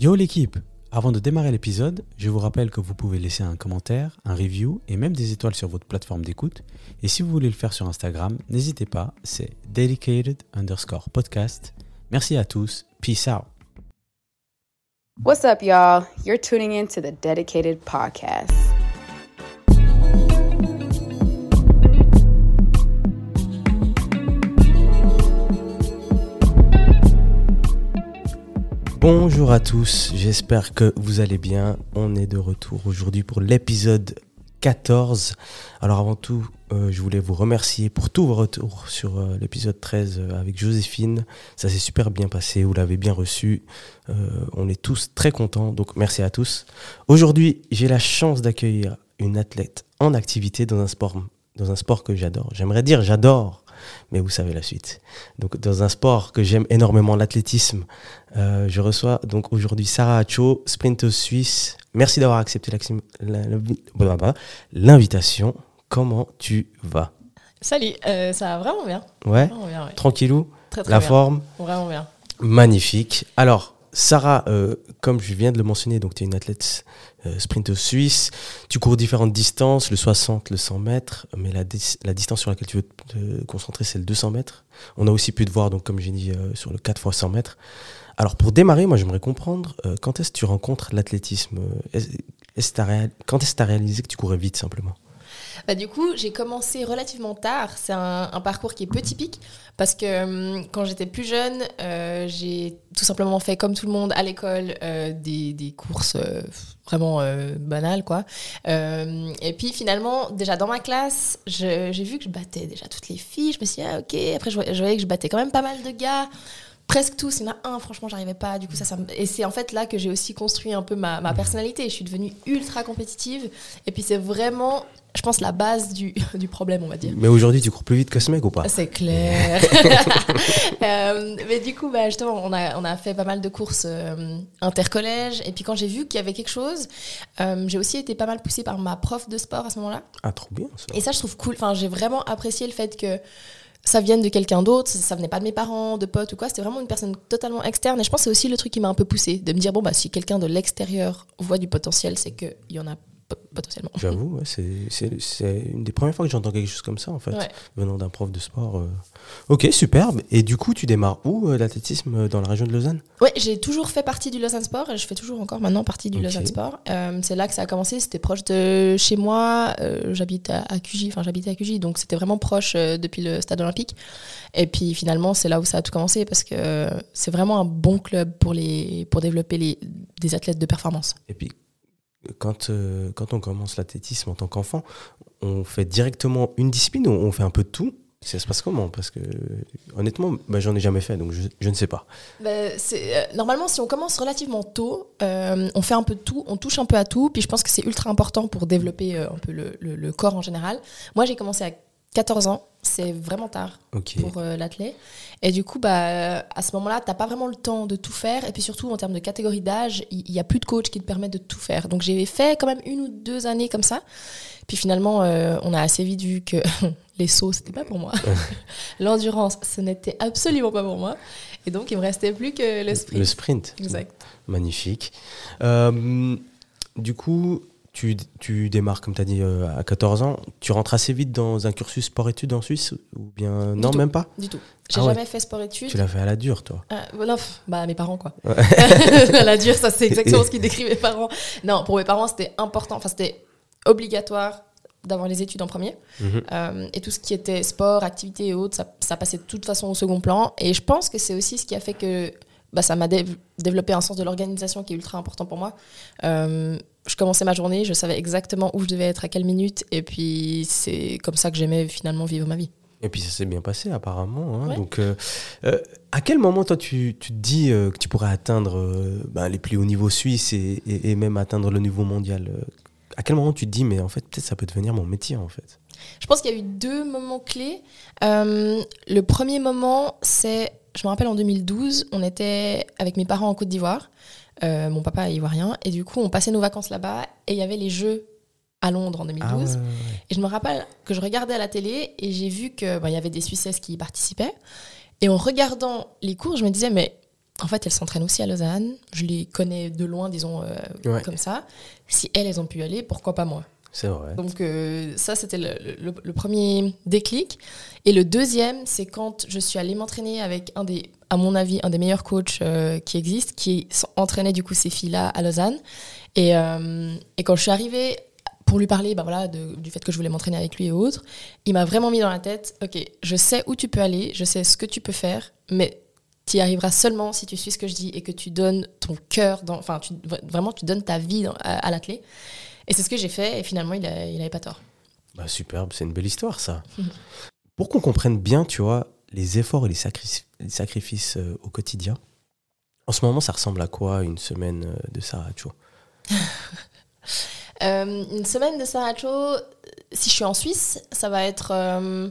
Yo l'équipe Avant de démarrer l'épisode, je vous rappelle que vous pouvez laisser un commentaire, un review et même des étoiles sur votre plateforme d'écoute. Et si vous voulez le faire sur Instagram, n'hésitez pas, c'est dedicated underscore podcast. Merci à tous, peace out What's up, y'all? You're tuning in to the Dedicated Podcast. Bonjour à tous, j'espère que vous allez bien. On est de retour aujourd'hui pour l'épisode 14. Alors avant tout, euh, je voulais vous remercier pour tous vos retours sur euh, l'épisode 13 euh, avec Joséphine. Ça s'est super bien passé, vous l'avez bien reçu. On est tous très contents, donc merci à tous. Aujourd'hui, j'ai la chance d'accueillir une athlète en activité dans un sport, dans un sport que j'adore. J'aimerais dire j'adore, mais vous savez la suite. Donc dans un sport que j'aime énormément, l'athlétisme, euh, je reçois donc aujourd'hui Sarah Hacho, sprinteuse suisse. Merci d'avoir accepté l'invitation. Comment tu vas? Salut, euh, ça va vraiment bien. Ouais? Vraiment bien, ouais. Tranquillou? Très très La bien. forme? Vraiment bien. Magnifique. Alors, Sarah, euh, comme je viens de le mentionner, donc tu es une athlète sprinteuse suisse. Tu cours différentes distances, le 60, le 100 mètres, mais la, dis- la distance sur laquelle tu veux te concentrer, c'est le 200 mètres. On a aussi pu te voir, donc comme j'ai dit, euh, sur le 4 x 100 mètres. Alors, pour démarrer, moi, j'aimerais comprendre euh, quand est-ce que tu rencontres l'athlétisme euh, réal- Quand est-ce que tu as réalisé que tu courais vite, simplement? Bah, du coup, j'ai commencé relativement tard. C'est un, parcours qui est peu typique parce que hum, quand j'étais plus jeune, euh, j'ai tout simplement fait comme tout le monde à l'école euh, des, des courses euh, vraiment banales, quoi. Et puis finalement, déjà dans ma classe, j'ai vu que je battais déjà toutes les filles. Je me suis dit, ah, ok. Après, je, je voyais que je battais quand même pas mal de gars. Presque tous, il y en a un, franchement, j'arrivais pas. Du coup, ça, Et c'est en fait là que j'ai aussi construit un peu ma, ma personnalité. Je suis devenue ultra compétitive. Et puis, c'est vraiment, je pense, la base du, du problème, on va dire. Mais aujourd'hui, tu cours plus vite que ce mec ou pas? C'est clair. Euh, mais du coup, bah, justement, on a, on a fait pas mal de courses euh, intercollèges. Et puis quand j'ai vu qu'il y avait quelque chose, euh, j'ai aussi été pas mal poussée par ma prof de sport à ce moment-là. Ah, trop bien ça. Et ça, je trouve cool. Enfin, j'ai vraiment apprécié le fait que ça vienne de quelqu'un d'autre, ça, ça venait pas de mes parents, de potes ou quoi. C'était vraiment une personne totalement externe. Et je pense que c'est aussi le truc qui m'a un peu poussée, de me dire bon bah si quelqu'un de l'extérieur voit du potentiel, c'est qu'il y en a potentiellement. J'avoue, ouais, c'est, une des premières fois que j'entends quelque chose comme ça, en fait, Ouais. venant d'un prof de sport. euh. Ok, superbe. Et du coup, tu démarres où, euh, l'athlétisme, euh, dans la région de Lausanne? Ouais, j'ai toujours fait partie du Lausanne Sport et je fais toujours encore maintenant partie du. Lausanne Sport. Euh, c'est là que ça a commencé, c'était proche de chez moi. J'habite à, à Cugy, enfin j'habitais à Cugy, donc c'était vraiment proche depuis le stade olympique. Et puis finalement, c'est là où ça a tout commencé parce que c'est vraiment un bon club pour, les, pour développer les, des athlètes de performance. Et puis, quand, euh, quand on commence l'athlétisme en tant qu'enfant, on fait directement une discipline ou on fait un peu de tout? Ça se passe comment? Parce que, honnêtement, bah, j'en ai jamais fait, donc je, ne sais pas. C'est, euh, normalement, si on commence relativement tôt, euh, on fait un peu de tout, on touche un peu à tout, puis je pense que c'est ultra important pour développer un peu le corps en général. Moi, j'ai commencé à 14 ans, c'est vraiment tard pour euh, l'athlète. Et du coup, bah, à ce moment-là, tu n'as pas vraiment le temps de tout faire. Et puis surtout, en termes de catégorie d'âge, il n'y a plus de coach qui te permet de tout faire. Donc j'ai fait quand même une ou deux années comme ça. Puis finalement, euh, on a assez vite vu que les sauts, c'était pas pour moi. L'endurance, ce n'était absolument pas pour moi. Et donc, il me restait plus que le sprint. Le sprint. Exact. Magnifique. Euh, du coup, tu, tu démarres, comme tu as dit, euh, à 14 ans. Tu rentres assez vite dans un cursus sport-études en Suisse Ou bien. Non, tout. même pas? Du tout. J'ai Ah ouais. jamais fait sport-études. Tu l'as fait à la dure, toi. Euh, voilà, bah mes parents quoi. la dure, ça c'est exactement ce qui décrit mes parents. Non, pour mes parents c'était important, enfin c'était obligatoire d'avoir les études en premier. Mhm. Euh, et tout ce qui était sport, activité et autres, ça, ça passait de toute façon au second plan. Et je pense que c'est aussi ce qui a fait que bah, ça m'a dé- développé un sens de l'organisation qui est ultra important pour moi. Euh, je commençais ma journée, je savais exactement où je devais être à quelle minute, et puis c'est comme ça que j'aimais finalement vivre ma vie. Et puis ça s'est bien passé apparemment. hein. Ouais. Donc, euh, euh, à quel moment toi tu, tu te dis euh, que tu pourrais atteindre ben, les plus hauts niveaux suisses et, et- et même atteindre le niveau mondial À quel moment tu te dis mais en fait peut-être ça peut devenir mon métier en fait? Je pense qu'il y a eu deux moments clés. Le premier moment, c'est, je me rappelle en 2012, on était avec mes parents en Côte d'Ivoire. Euh, mon papa est ivoirien. Et du coup, on passait nos vacances là-bas et il y avait les Jeux à Londres en 2012. Ah ouais, ouais, ouais. Et je me rappelle que je regardais à la télé et j'ai vu qu'il y avait des Suissesses qui y participaient. Et en regardant les cours, je me disais, mais en fait, elles s'entraînent aussi à Lausanne. Je les connais de loin, disons, euh, comme ça. Si elles, elles ont pu y aller, pourquoi pas moi? C'est vrai. Donc euh, ça, c'était le, premier déclic. Et le deuxième, c'est quand je suis allée m'entraîner avec un des, à mon avis, un des meilleurs coachs euh, qui existent, qui entraînait du coup ces filles-là à Lausanne. Et, euh, et quand je suis arrivée pour lui parler bah voilà, du fait que je voulais m'entraîner avec lui et autres, il m'a vraiment mis dans la tête, ok, je sais où tu peux aller, je sais ce que tu peux faire, mais tu y arriveras seulement si tu suis ce que je dis et que tu donnes ton cœur, enfin tu- vraiment tu donnes ta vie à, à l'athlète. Et c'est ce que j'ai fait et finalement il, a- il avait pas tort. Bah, superbe, c'est une belle histoire ça. Pour qu'on comprenne bien, tu vois, les efforts et les, sacri- les sacrifices euh, au quotidien, en ce moment, ça ressemble à quoi une semaine euh, de Sarah Cho Euh, une semaine de Saracho, si je suis en Suisse, ça va être euh,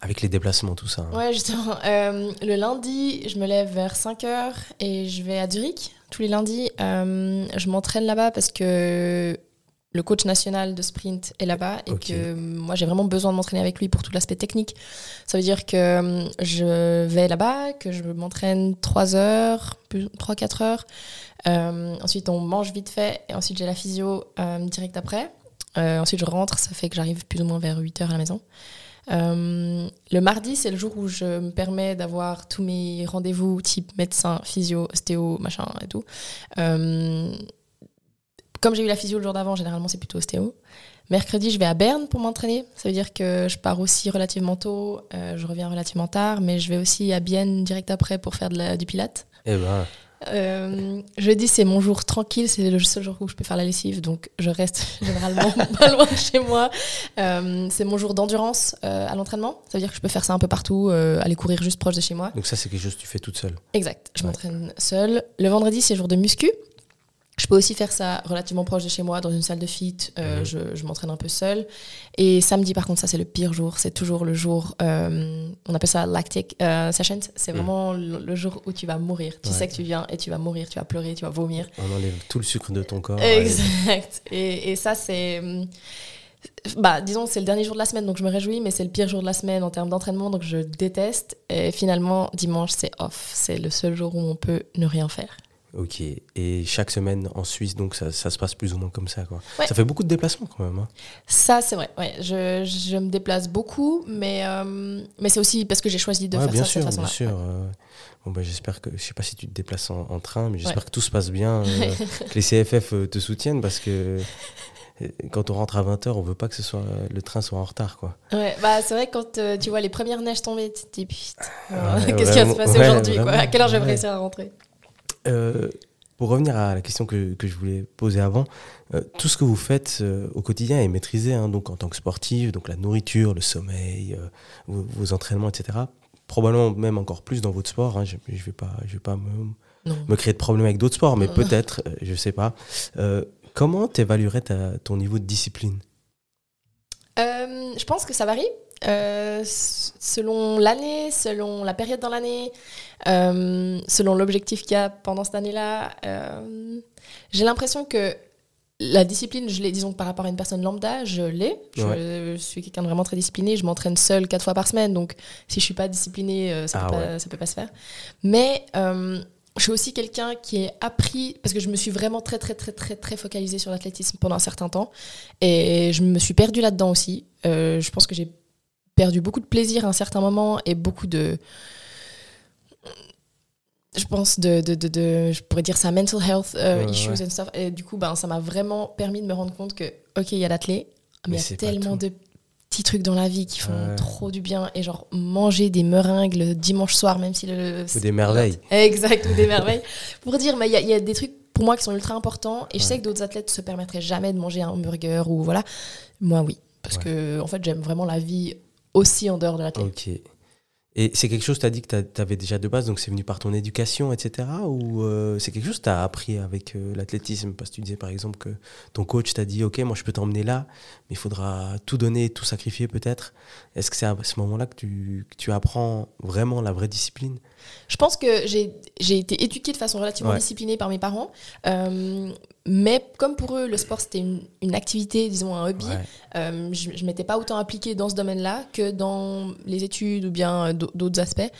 Avec les déplacements, tout ça. hein. ouais justement euh, le lundi, je me lève vers 5 heures et je vais à Zurich tous les lundis. Euh, je m'entraîne là-bas parce que le coach national de sprint est là-bas et que moi j'ai vraiment besoin de m'entraîner avec lui pour tout l'aspect technique. Ça veut dire que euh, je vais là-bas, que je m'entraîne 3 heures, 3-4 heures. Euh, ensuite on mange vite fait et ensuite j'ai la physio euh, direct après. Euh, ensuite je rentre, ça fait que j'arrive plus ou moins vers 8 heures à la maison. Euh, le mardi, c'est le jour où je me permets d'avoir tous mes rendez-vous type médecin, physio, ostéo, machin et tout. Euh, comme j'ai eu la physio le jour d'avant, généralement c'est plutôt ostéo. Mercredi, je vais à Berne pour m'entraîner. Ça veut dire que je pars aussi relativement tôt, euh, je reviens relativement tard, mais je vais aussi à Bienne direct après pour faire du pilate. Eh ben, Euh, jeudi, c'est mon jour tranquille, c'est le seul jour où je peux faire la lessive, donc je reste généralement pas loin de chez moi. Euh, c'est mon jour d'endurance euh, à l'entraînement, ça veut dire que je peux faire ça un peu partout, aller courir juste proche de chez moi. donc ça, c'est quelque chose que tu fais toute seule. Exact, je Ouais. m'entraîne seule. Le vendredi, c'est jour de muscu. Je peux aussi faire ça relativement proche de chez moi, dans une salle de fit. euh, Mhm. Je, je m'entraîne un peu seule. Et samedi, par contre, ça, c'est le pire jour. C'est toujours le jour, euh, on appelle ça lactic euh, sessions. C'est Mhm. vraiment le, le jour où tu vas mourir. Tu Ouais. sais que tu viens et tu vas mourir, tu vas pleurer, tu vas vomir. On enlève tout le sucre de ton corps. Exact. Et, et ça, c'est. hum, Bah, disons, c'est le dernier jour de la semaine, donc je me réjouis, mais c'est le pire jour de la semaine en termes d'entraînement, donc je déteste. Et finalement, dimanche, c'est off. C'est le seul jour où on peut ne rien faire. Ok. Et chaque semaine en Suisse, donc ça, ça se passe plus ou moins comme ça. Quoi. Ouais. Ça fait beaucoup de déplacements quand même. hein. Ça, c'est vrai. Ouais, je, je me déplace beaucoup, mais, euh, mais c'est aussi parce que j'ai choisi de Ouais, faire bien ça sûr, de cette bien façon-là. sûr. euh, Bon, bah, j'espère que, je sais pas si tu te déplaces en, en train, mais j'espère que tout se passe bien, euh, que les CFF euh, te soutiennent parce que quand on rentre à 20h, on veut pas que ce soit, le train soit en retard. Quoi. Ouais, bah, c'est vrai que quand euh, tu vois les premières neiges tomber, tu te dis putain, Ouais, qu'est-ce qui va se passer ouais, aujourd'hui quoi À quelle heure je vais réussir à rentrer? Euh, pour revenir à la question que, que je voulais poser avant, euh, tout ce que vous faites euh, au quotidien est maîtrisé, hein, donc en tant que sportif, donc la nourriture, le sommeil, vos, vos entraînements, etc. Probablement même encore plus dans votre sport. hein, je ne vais pas, je vais pas me, me créer de problèmes avec d'autres sports, mais peut-être, je sais pas. Comment tu évaluerais ton niveau de discipline? Je pense que ça varie. Euh, selon l'année, selon la période dans l'année, euh, selon l'objectif qu'il y a pendant cette année-là. euh, J'ai l'impression que la discipline, je l'ai, disons que par rapport à une personne lambda, je l'ai. Je, suis quelqu'un de vraiment très discipliné. Je m'entraîne seule quatre fois par semaine, donc si je suis pas disciplinée, ça, Ah peut ouais. pas, ça peut pas se faire. Mais je suis aussi quelqu'un qui est appris, parce que je me suis vraiment très, très, très, très, très focalisée sur l'athlétisme pendant un certain temps. Et je me suis perdue là-dedans aussi. Euh, je pense que j'ai perdu beaucoup de plaisir à un certain moment et beaucoup de. Je pense de, de, de, de- je pourrais dire ça, mental health euh, Ouais, issues ouais. and stuff. Et du coup, ben, ça m'a vraiment permis de me rendre compte que, ok, il y a l'athlète, Mais il y a tellement de petits trucs dans la vie qui font Ouais. trop du bien. Et genre, manger des meringues le dimanche soir, même si le. Ou des merveilles. Exact, ou des merveilles. Pour dire, mais il y, a- il y a des trucs pour moi qui sont ultra importants. Et je sais que d'autres athlètes se permettraient jamais de manger un hamburger ou voilà. Moi, oui. Parce Ouais. que, en fait, j'aime vraiment la vie aussi en dehors de l'athlète. Ok. Et c'est quelque chose, tu as dit que tu avais déjà de base, donc c'est venu par ton éducation, etc. Ou euh, c'est quelque chose que tu as appris avec euh, l'athlétisme? Parce que tu disais par exemple que ton coach t'a dit Ok, moi je peux t'emmener là, mais il faudra tout donner, tout sacrifier peut-être. Est-ce que c'est à ce moment-là que tu, que tu apprends vraiment la vraie discipline? Je pense que j'ai j'ai été éduquée de façon relativement Ouais. disciplinée par mes parents. Euh, mais comme pour eux, le sport, c'était une, une activité, disons un hobby, Ouais. euh, je ne m'étais pas autant impliquée dans ce domaine-là que dans les études ou bien euh, d'au- d'autres aspects.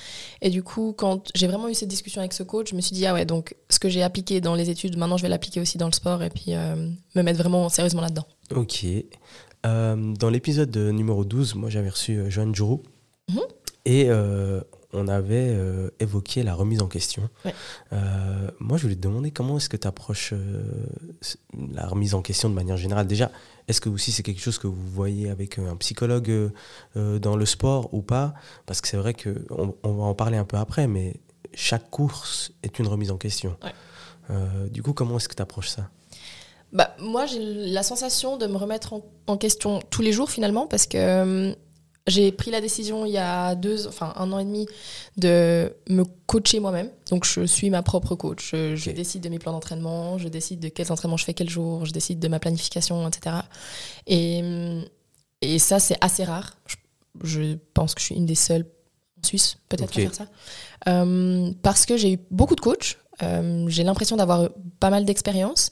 Et du coup, quand j'ai vraiment eu cette discussion avec ce coach, je me suis dit, ah ouais, donc ce que j'ai appliqué dans les études, maintenant je vais l'appliquer aussi dans le sport et puis euh, me mettre vraiment sérieusement là-dedans. Ok. Euh, dans l'épisode de numéro 12, moi j'avais reçu Joanne Jourou. Mhm. Et on avait euh, évoqué la remise en question. Ouais. Euh, moi je voulais te demander comment est-ce que tu approches la remise en question de manière générale? Déjà, est-ce que aussi c'est quelque chose que vous voyez avec euh, un psychologue euh, euh, dans le sport ou pas? Parce que c'est vrai qu'on on va en parler un peu après, mais chaque course est une remise en question. Ouais. Euh, du coup, comment est-ce que tu approches ça? Bah, moi, j'ai la sensation de me remettre en, en question tous les jours finalement parce que euh, j'ai pris la décision il y a deux, enfin un an et demi de me coacher moi-même. Donc je suis ma propre coach. Je, décide de mes plans d'entraînement, je décide de quels entraînements je fais quel jour, je décide de ma planification, etc. Et, et ça, c'est assez rare. Je, je pense que je suis une des seules en Suisse peut-être à faire ça. Euh, parce que j'ai eu beaucoup de coachs. Euh, j'ai l'impression d'avoir pas mal d'expérience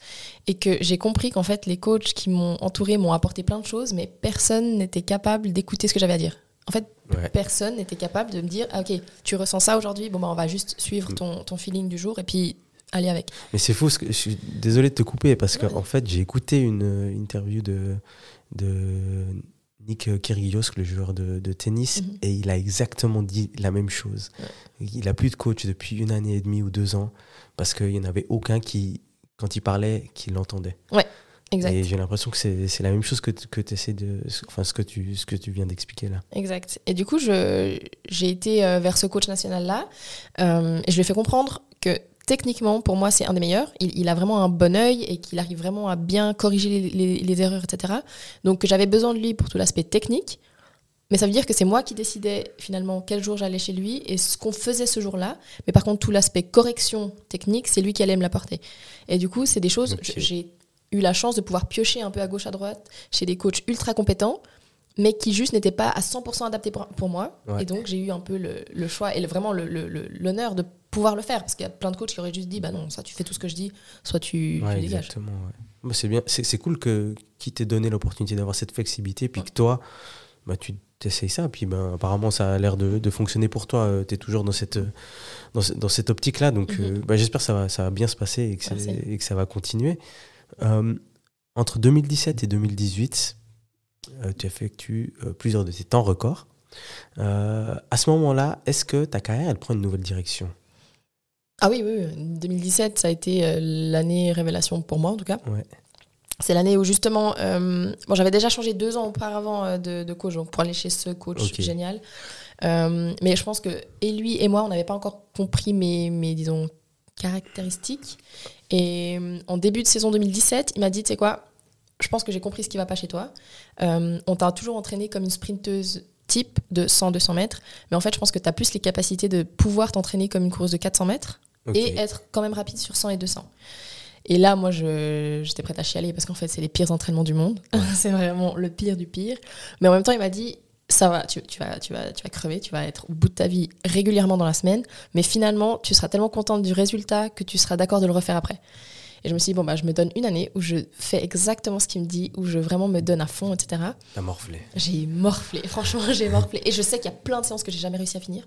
et que j'ai compris qu'en fait les coachs qui m'ont entouré m'ont apporté plein de choses mais personne n'était capable d'écouter ce que j'avais à dire. En fait, Ouais. personne n'était capable de me dire ah, OK, tu ressens ça aujourd'hui, bon bah on va juste suivre ton, ton feeling du jour et puis aller avec. Mais c'est fou, je suis désolé de te couper parce que Ouais. en fait j'ai écouté une euh, interview de, de Nick Kyrgios, le joueur de, de tennis, Mhm. et il a exactement dit la même chose. Il a plus de coach depuis une année et demie ou deux ans parce qu'il n'y en avait aucun qui, quand il parlait, qui l'entendait. Exact. Et j'ai l'impression que c'est la même chose que, que essaies de. Enfin, ce que tu, ce que tu viens d'expliquer là. Exact. Et du coup, je- j'ai été euh, vers ce coach national-là euh, et je lui ai fait comprendre que techniquement, pour moi, c'est un des meilleurs. Il, il a vraiment un bon œil et qu'il arrive vraiment à bien corriger les, les- les erreurs, etc. Donc, j'avais besoin de lui pour tout l'aspect technique. Mais ça veut dire que c'est moi qui décidais finalement quel jour j'allais chez lui et ce qu'on faisait ce jour-là. Mais par contre, tout l'aspect correction technique, c'est lui qui allait me l'apporter. Et du coup, c'est des choses. J'ai eu la chance de pouvoir piocher un peu à gauche, à droite chez des coachs ultra compétents mais qui juste n'étaient pas à 100% adaptés pour, pour moi. Ouais. Et donc, j'ai eu un peu le, le choix et le- vraiment l'honneur de pouvoir le faire. Parce qu'il y a plein de coachs qui auraient juste dit, bah non, soit tu fais tout ce que je dis, soit tu, Ouais, tu dégages. exactement. ouais. Bah, c'est bien, c'est c'est cool que qui t'ait donné l'opportunité d'avoir cette flexibilité, puis que toi, bah, tu t'essayes ça, puis ben apparemment ça a l'air de, de fonctionner pour toi. tu es toujours dans cette euh, dans, ce- dans cette optique-là, donc Mhm. euh, bah, j'espère que ça va ça va bien se passer et que, et ça va continuer. Euh, entre 2017 et 2018, euh, tu effectues euh, plusieurs de tes temps records. Euh, à ce moment-là, est-ce que ta carrière elle prend une nouvelle direction? Ah oui, oui, oui. 2017, ça a été euh, l'année révélation pour moi, en tout cas. Ouais. C'est l'année où justement, euh, bon, j'avais déjà changé deux ans auparavant euh, de, de coach, donc pour aller chez ce coach génial. Euh, mais je pense que et lui et moi, on n'avait pas encore compris mes, mes disons, caractéristiques. Et euh, en début de saison 2017, il m'a dit, tu sais quoi, je pense que j'ai compris ce qui va pas chez toi. On t'a toujours entraîné comme une sprinteuse type de 100-200 mètres, mais en fait, je pense que tu as plus les capacités de pouvoir t'entraîner comme une course de 400 mètres et être quand même rapide sur 100 et 200. Et là, moi, j'étais prête à chialer parce qu'en fait, c'est les pires entraînements du monde. c'est vraiment le pire du pire. Mais en même temps, il m'a dit ça va, tu, tu vas, tu, vas, tu vas crever, tu vas être au bout de ta vie régulièrement dans la semaine, mais finalement, tu seras tellement contente du résultat que tu seras d'accord de le refaire après. Et je me suis dit, bon, bah, je me donne une année où je fais exactement ce qu'il me dit, où je vraiment me donne à fond, etc. T'as morflé. J'ai morflé, franchement, j'ai morflé. Et je sais qu'il y a plein de séances que j'ai jamais réussi à finir,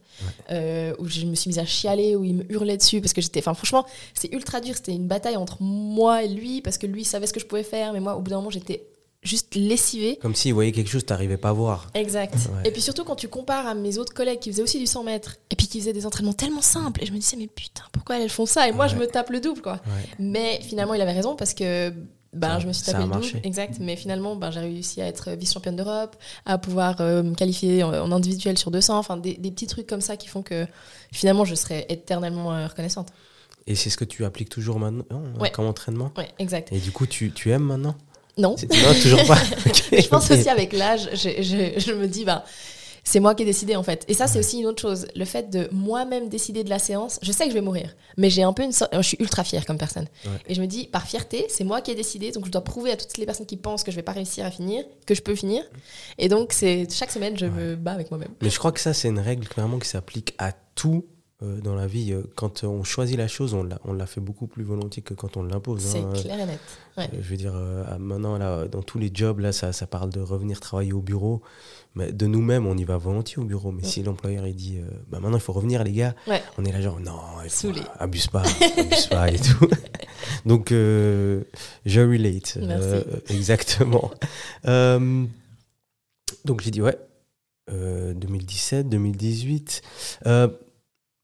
euh, où je me suis mise à chialer, où il me hurlait dessus, parce que j'étais. Enfin, franchement, c'est ultra dur. C'était une bataille entre moi et lui, parce que lui savait ce que je pouvais faire, mais moi, au bout d'un moment, j'étais juste lessivée. Comme s'il voyait quelque chose que t'arrivais pas à voir. Exact. Ouais. Et puis surtout, quand tu compares à mes autres collègues qui faisaient aussi du 100 mètres, et puis qui faisaient des entraînements tellement simples, et je me disais, mais putain, pourquoi elles font ça? Et moi, je me tape le double, quoi. Ouais. Mais finalement, il avait raison parce que ben, Ça- je me suis tapé le double. Exact. Mais finalement, ben, j'ai réussi à être vice-championne d'Europe, à pouvoir euh, me qualifier en, en individuel sur 200. Enfin, des, des petits trucs comme ça qui font que finalement, je serai éternellement euh, reconnaissante. Et c'est ce que tu appliques toujours maintenant comme entraînement? Ouais, exact. Et du coup, tu, tu aimes maintenant? Non. Toujours pas. Je pense aussi avec l'âge, je, je- je me dis, ben, c'est moi qui ai décidé en fait. Et ça, c'est aussi une autre chose. Le fait de moi-même décider de la séance, je sais que je vais mourir, mais j'ai un peu une sorte. Je suis ultra fière comme personne. Ouais. Et je me dis, par fierté, c'est moi qui ai décidé, donc je dois prouver à toutes les personnes qui pensent que je vais pas réussir à finir, que je peux finir. Et donc, c'est chaque semaine, je me bats avec moi-même. Mais je crois que ça, c'est une règle clairement qui s'applique à tout euh, dans la vie, euh, quand on choisit la chose, on l'a, on l'a fait beaucoup plus volontiers que quand on l'impose. C'est hein. clair et net. Ouais. Euh, Je veux dire, maintenant, là, dans tous les jobs, là, ça, ça parle de revenir travailler au bureau. Mais de nous-mêmes, on y va volontiers au bureau. Mais si l'employeur il dit, euh, bah, maintenant, il faut revenir, les gars, Ouais. on est là, genre, non, faut- abuse pas, abuse pas et tout. Donc, euh, je relate. Euh, exactement. Donc, j'ai dit, ouais, euh, 2017, 2018.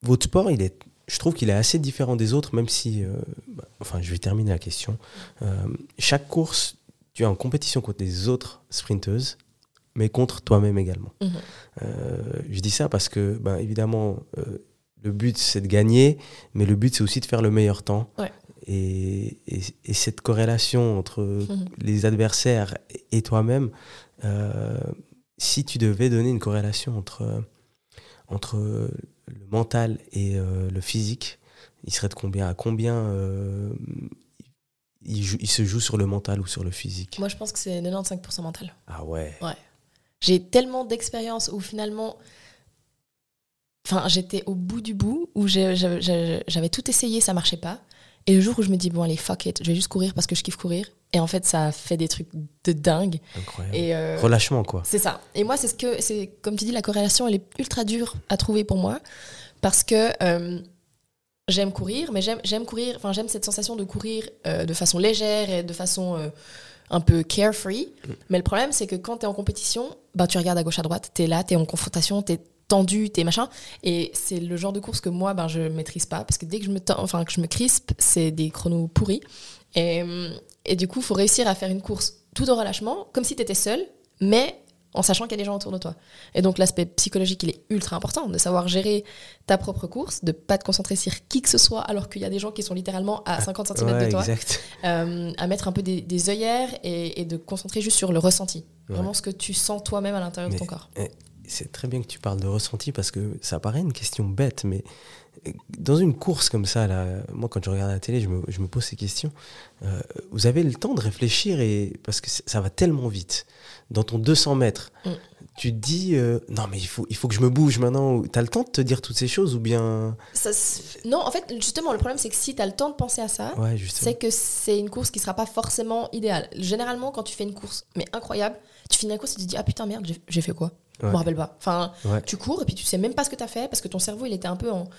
Votre sport, il est, je trouve qu'il est assez différent des autres, même si, euh, bah, enfin, je vais terminer la question. Euh, chaque course, tu es en compétition contre les autres sprinteuses, mais contre toi-même également. Mhm. Euh, je dis ça parce que, ben, évidemment, le but c'est de gagner, mais le but c'est aussi de faire le meilleur temps. Ouais. Et, et- et cette corrélation entre Mhm. les adversaires et toi-même, si tu devais donner une corrélation entre, entre le mental et euh, le physique, il serait de combien À combien euh, il, joue- il se joue sur le mental ou sur le physique? Moi, je pense que c'est 95% mental. Ah ouais. J'ai tellement d'expérience où finalement. Enfin, j'étais au bout du bout, où j'avais tout essayé, ça marchait pas. Et le jour où je me dis, bon, allez, fuck it, je vais juste courir parce que je kiffe courir. Et en fait, ça fait des trucs de dingue. Incroyable. Et euh, Relâchement, quoi. c'est ça. Et moi, c'est ce que, c'est comme tu dis, la corrélation, elle est ultra dure à trouver pour moi parce que euh, j'aime courir, mais j'aime, courir. Enfin, j'aime cette sensation de courir euh, de façon légère et de façon un peu carefree. Mais le problème, c'est que quand tu es en compétition, bah, tu regardes à gauche à droite, tu es là, tu es en confrontation, tu es tendu, tu es machin. Et c'est le genre de course que moi, ben, je maîtrise pas parce que dès que je me, tends- enfin, que je me crispe, c'est des chronos pourris. Et, et du coup, il faut réussir à faire une course tout en relâchement, comme si tu étais seul, mais en sachant qu'il y a des gens autour de toi. Et donc l'aspect psychologique, il est ultra important, de savoir gérer ta propre course, de pas te concentrer sur qui que ce soit, alors qu'il y a des gens qui sont littéralement à 50 cm Ouais, de toi, euh, à mettre un peu des, des œillères et, et de concentrer juste sur le ressenti. Ouais. Vraiment ce que tu sens toi-même à l'intérieur de ton corps. C'est très bien que tu parles de ressenti parce que ça paraît une question bête, mais dans une course comme ça, là, moi quand je regarde la télé, je me, je me pose ces questions. Euh, vous avez le temps de réfléchir et parce que ça va tellement vite. Dans ton 200 mètres, Mm. tu te dis euh, non mais il faut, il faut que je me bouge maintenant. Tu as le temps de te dire toutes ces choses ou bien? Ça non, en fait, justement, le problème, c'est que si tu as le temps de penser à ça, ouais c'est que c'est une course qui sera pas forcément idéale. Généralement, quand tu fais une course, mais incroyable, tu finis la course et tu te dis Ah putain, merde, j'ai- fait quoi? Je Ouais. me rappelle pas. Enfin, Ouais. tu cours et puis tu sais même pas ce que tu as fait parce que ton cerveau, il était un peu en.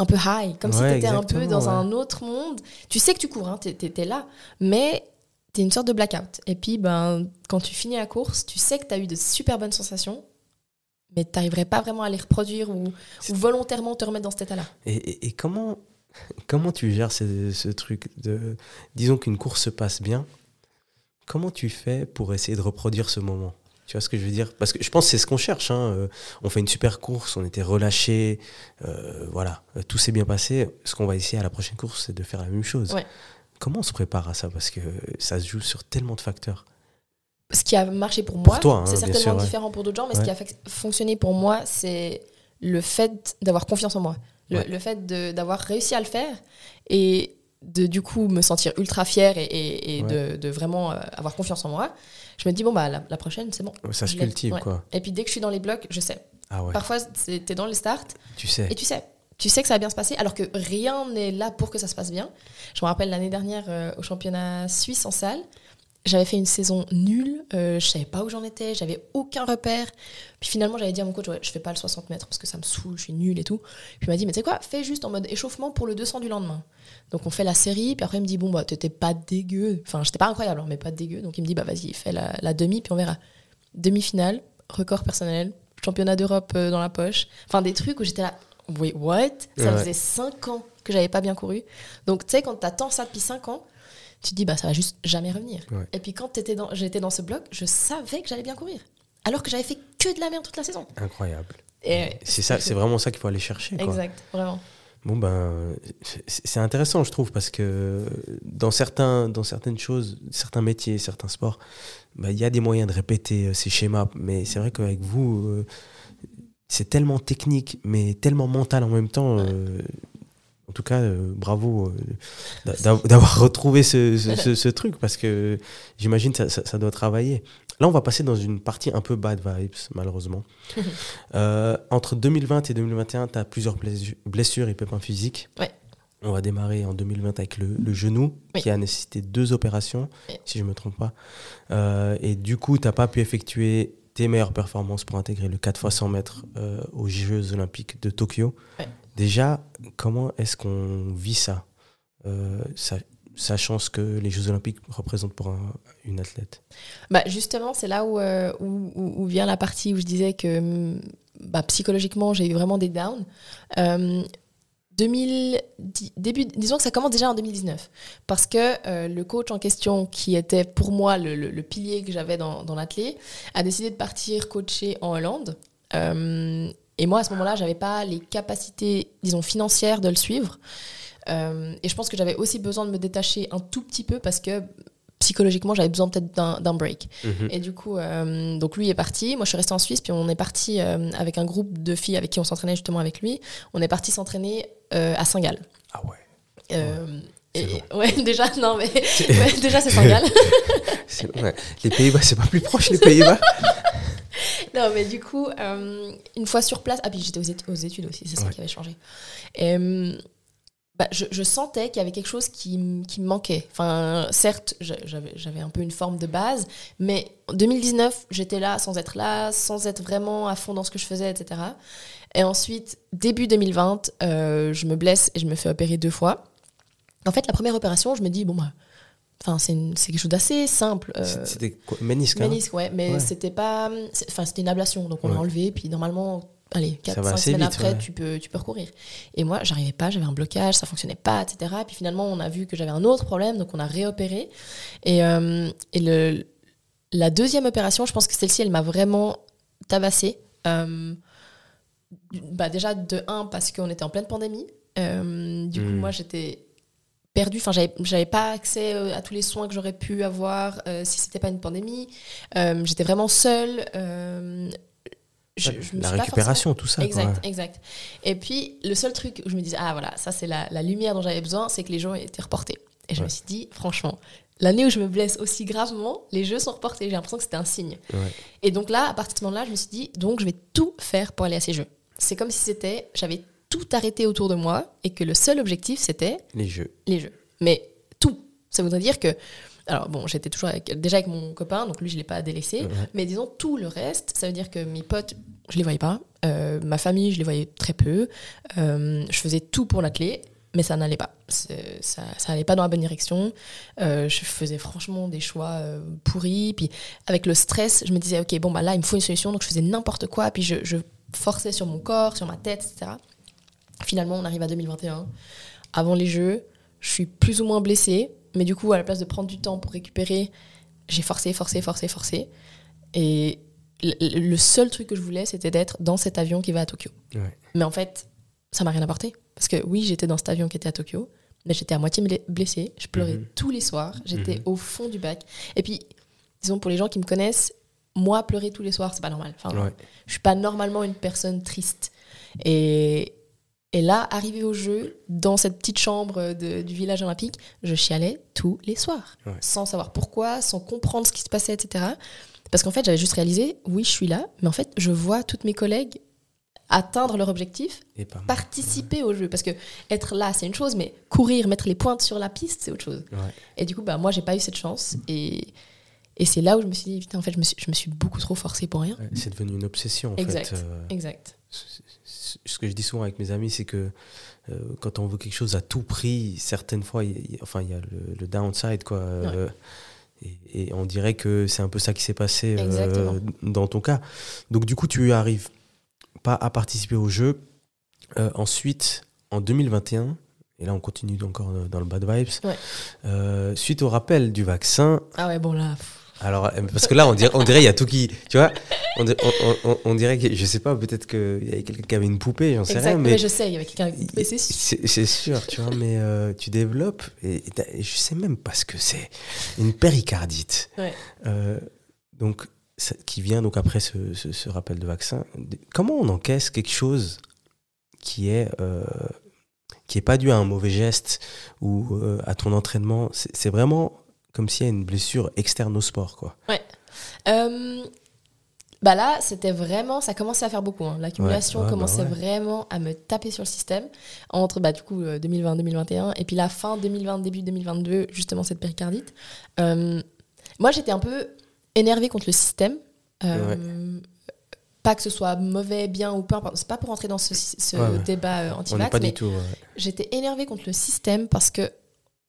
Un peu high, comme si tu étais un peu dans ouais. un autre monde. Tu sais que tu cours, hein, tu es, là, mais tu es une sorte de blackout. Et puis, ben, quand tu finis la course, tu sais que tu as eu de super bonnes sensations, mais tu n'arriverais pas vraiment à les reproduire ou, volontairement te remettre dans cet état-là. Et, et- et comment, comment tu gères ce, ce truc de. Disons qu'une course se passe bien, comment tu fais pour essayer de reproduire ce moment? Tu vois ce que je veux dire? Parce que je pense que c'est ce qu'on cherche. hein. Euh, On fait une super course, on était relâchés, euh, voilà, euh, tout s'est bien passé. Ce qu'on va essayer à la prochaine course, c'est de faire la même chose. Ouais. Comment on se prépare à ça? Parce que ça se joue sur tellement de facteurs. ce qui a marché pour moi, toi, hein, c'est certainement sûr, ouais. différent pour d'autres gens, mais ce qui a fonctionné pour moi, c'est le fait d'avoir confiance en moi. Le, le fait d'avoir réussi à le faire et de du coup me sentir ultra fière et, et- et de, de vraiment euh, avoir confiance en moi. Je me dis, bon, bah la, la prochaine, c'est bon. Ça se cultive, Ouais. quoi. Et puis dès que je suis dans les blocs, je sais. Ah ouais, Parfois, t'es dans les starts tu sais. et tu sais. Tu sais que ça va bien se passer, alors que rien n'est là pour que ça se passe bien. Je me rappelle l'année dernière euh, au championnat suisse en salle, j'avais fait une saison nulle, euh, je savais pas où j'en étais, j'avais aucun repère. Puis finalement, j'avais dit à mon coach, ouais, je fais pas le 60 mètres parce que ça me saoule, je suis nulle et tout. Puis il m'a dit, mais tu sais quoi, fais juste en mode échauffement pour le 200 du lendemain. Donc on fait la série, puis après il me dit, bon, bah t'étais pas dégueu. Enfin, j'étais pas incroyable, hein, mais pas dégueu. Donc il me dit, bah vas-y, fais la, la demi, puis on verra. Demi-finale, record personnel, championnat d'Europe euh, dans la poche. Enfin, des trucs où j'étais là, wait, what? Ça Ouais. faisait 5 ans que j'avais pas bien couru. Donc, tu sais, quand t'attends ça depuis 5 ans, tu te dis, bah, ça va juste jamais revenir. Ouais. Et puis, quand dans- j'étais dans ce bloc, je savais que j'allais bien courir. Alors que j'avais fait que de la merde toute la saison. Incroyable. Et C'est ça, c'est vraiment ça qu'il faut aller chercher. Quoi. Exact, vraiment. Bon ben, c'est c'est intéressant, je trouve, parce que dans certains, dans certaines choses, certains métiers, certains sports, ben, il y a des moyens de répéter euh, ces schémas. Mais c'est vrai qu'avec vous, euh, c'est tellement technique, mais tellement mental en même temps. euh, En tout cas, euh, bravo euh, d'a- d'a- d'avoir retrouvé ce, ce- ce- ce truc parce que j'imagine que ça, ça- ça doit travailler. Là, on va passer dans une partie un peu bad vibes, malheureusement. Euh, entre 2020 et 2021, tu as plusieurs blessu- blessures et pépins physiques. Ouais. On va démarrer en 2020 avec le, le genou, Oui. qui a nécessité deux opérations, Oui. si je ne me trompe pas. Et du coup, tu n'as pas pu effectuer tes meilleures performances pour intégrer le 4 x 100 mètres aux Jeux Olympiques de Tokyo. Ouais. Déjà, comment est-ce qu'on vit ça, Euh, sa- sachant ce que les Jeux Olympiques représentent pour un- une athlète Bah justement, c'est là où, euh, où, vient la partie où je disais que hum, bah, psychologiquement, j'ai eu vraiment des downs. Euh, 2010 début, disons que ça commence déjà en 2019. Parce que le coach en question, qui était pour moi le, pilier que j'avais dans, dans a décidé de partir coacher en Hollande. Et moi, à ce moment-là, j'avais pas les capacités, disons, financières de le suivre. Euh, et je pense que j'avais aussi besoin de me détacher un tout petit peu parce que psychologiquement, j'avais besoin peut-être d'un break. Et du coup, euh, donc lui est parti. Moi, je suis restée en Suisse, puis on est parti euh, avec un groupe de filles avec qui on s'entraînait justement avec lui. On est parti s'entraîner à Saint-Gall. Ah ouais. Et, ouais, déjà, non, mais ouais, déjà, c'est Saint-Gall. Ouais. Les Pays-Bas, c'est pas plus proche, les Pays-Bas non, mais du coup, euh, une fois sur place, ah, puis j'étais aux, étu- aux études aussi, c'est ça Ouais. qui avait changé. Et, bah, je, je sentais qu'il y avait quelque chose qui, me manquait. Enfin, certes, j'a- j'avais j'avais un peu une forme de base, mais en 2019, j'étais là sans être là, sans être vraiment à fond dans ce que je faisais, etc. Et ensuite, début 2020, euh, je me blesse et je me fais opérer deux fois. En fait, la première opération, je me dis, bon, bah, enfin, c'est quelque chose d'assez simple. euh, C'était quoi Ménisque, hein Ménisque, ouais, mais Ouais. c'était pas. Enfin, c'était une ablation, donc on Ouais. l'a enlevé, puis normalement, allez, 4 va 5 assez semaines vite, après, ouais. tu, peux, tu peux recourir. Et moi, j'arrivais pas, j'avais un blocage, ça fonctionnait pas, etc. Puis finalement, on a vu que j'avais un autre problème, donc on a réopéré. Et, euh, et le, la deuxième opération, je pense que celle-ci, elle m'a vraiment tabassé. Euh, bah déjà, de un, parce qu'on était en pleine pandémie. Euh, du coup, Mm. moi, j'étais perdue. Enfin, j'avais pas accès euh, à tous les soins que j'aurais pu avoir euh, si c'était pas une pandémie. Euh, j'étais vraiment seule. je- je me La récupération, tout ça. Exact, quoi. exact. Et puis, le seul truc où je me disais, ah voilà, ça c'est la, la lumière dont j'avais besoin, c'est que les jeux étaient reportés. Et je me suis dit, franchement, l'année où je me blesse aussi gravement, les jeux sont reportés. J'ai l'impression que c'était un signe. Ouais. Et donc là, à partir de ce moment-là, je me suis dit, donc je vais tout faire pour aller à ces jeux. C'est comme si c'était, j'avais tout arrêté autour de moi et que le seul objectif, c'était Les jeux. les jeux. Mais tout. Ça voudrait dire que. Alors bon, j'étais toujours avec- déjà avec mon copain, donc lui, je ne l'ai pas délaissé. Mais disons, tout le reste, ça veut dire que mes potes, je les voyais pas. Euh, ma famille, je les voyais très peu. Euh, je faisais tout pour l'athlète, mais ça n'allait pas. Ça, ça allait pas dans la bonne direction. Euh, je faisais franchement des choix euh, pourris. Puis avec le stress, je me disais, ok, bon, bah là, il me faut une solution. Donc je faisais n'importe quoi. Puis je, je forçais sur mon corps, sur ma tête, etc. Finalement, on arrive à 2021. Avant les Jeux, je suis plus ou moins blessée. Mais du coup, à la place de prendre du temps pour récupérer, j'ai forcé, forcé, forcé, forcé. Et le- seul truc que je voulais, c'était d'être dans cet avion qui va à Tokyo. Ouais. Mais en fait, ça m'a rien apporté. Parce que oui, j'étais dans cet avion qui était à Tokyo, mais j'étais à moitié blessée. Je pleurais Mhm. tous les soirs. J'étais Mhm. au fond du bac. Et puis, disons, pour les gens qui me connaissent, moi, pleurer tous les soirs, c'est pas normal. Enfin, Ouais. je suis pas normalement une personne triste. Et, et là, arrivé au jeu, dans cette petite chambre de- du village olympique, je chialais tous les soirs, Ouais. sans savoir pourquoi, sans comprendre ce qui se passait, etc. Parce qu'en fait, j'avais juste réalisé, oui, je suis là, mais en fait, je vois toutes mes collègues atteindre leur objectif, Et participer au jeu. Parce que être là, c'est une chose, mais courir, mettre les pointes sur la piste, c'est autre chose. Ouais. Et du coup, bah, moi, j'ai pas eu cette chance. Et, et c'est là où je me suis dit, putain, en fait, je me suis, je me suis beaucoup trop forcée pour rien. Ouais, C'est devenu une obsession, en Exact. fait. euh, Exact. Ce que je dis souvent avec mes amis, c'est que euh, quand on veut quelque chose à tout prix, certaines fois, il y, a- enfin, il y a le, le downside, quoi. euh, et, et on dirait que c'est un peu ça qui s'est passé euh, dans ton cas. Donc, du coup, tu arrives pas à participer au jeu. Ensuite, en 2021, et là, on continue encore dans le bad vibes, Ouais. euh, suite au rappel du vaccin, Ah ouais, bon là. Alors, euh, parce que là, on dirait, on dirait, il y a tout qui, tu vois, on, di- on- on- on dirait que, je sais pas, peut-être qu'il y avait quelqu'un qui avait une poupée, j'en sais rien, Mais, mais je sais, il y avait quelqu'un. C'est sûr. c'est c'est sûr, tu vois, mais euh, tu développes, et, je sais même pas ce que c'est, une péricardite. Ouais. Euh, donc, ça- qui vient donc après ce, ce- ce rappel de vaccin. Comment on encaisse quelque chose qui est, euh, qui est pas dû à un mauvais geste ou à ton entraînement? C'est vraiment comme s'il y a une blessure externe au sport, quoi. Euh, bah là, c'était vraiment, ça commençait à faire beaucoup. hein. L'accumulation Ouais, ouais, bah commençait ouais. vraiment à me taper sur le système entre bah, du coup 2020-2021 et puis la fin 2020, début 2022, justement cette péricardite. Euh, moi, j'étais un peu énervée contre le système. Euh, Pas que ce soit mauvais, bien ou importe. C'est pas pour entrer dans ce, ce Ouais, ouais. débat euh, anti-vax, pas mais du tout. ouais. j'étais énervée contre le système parce que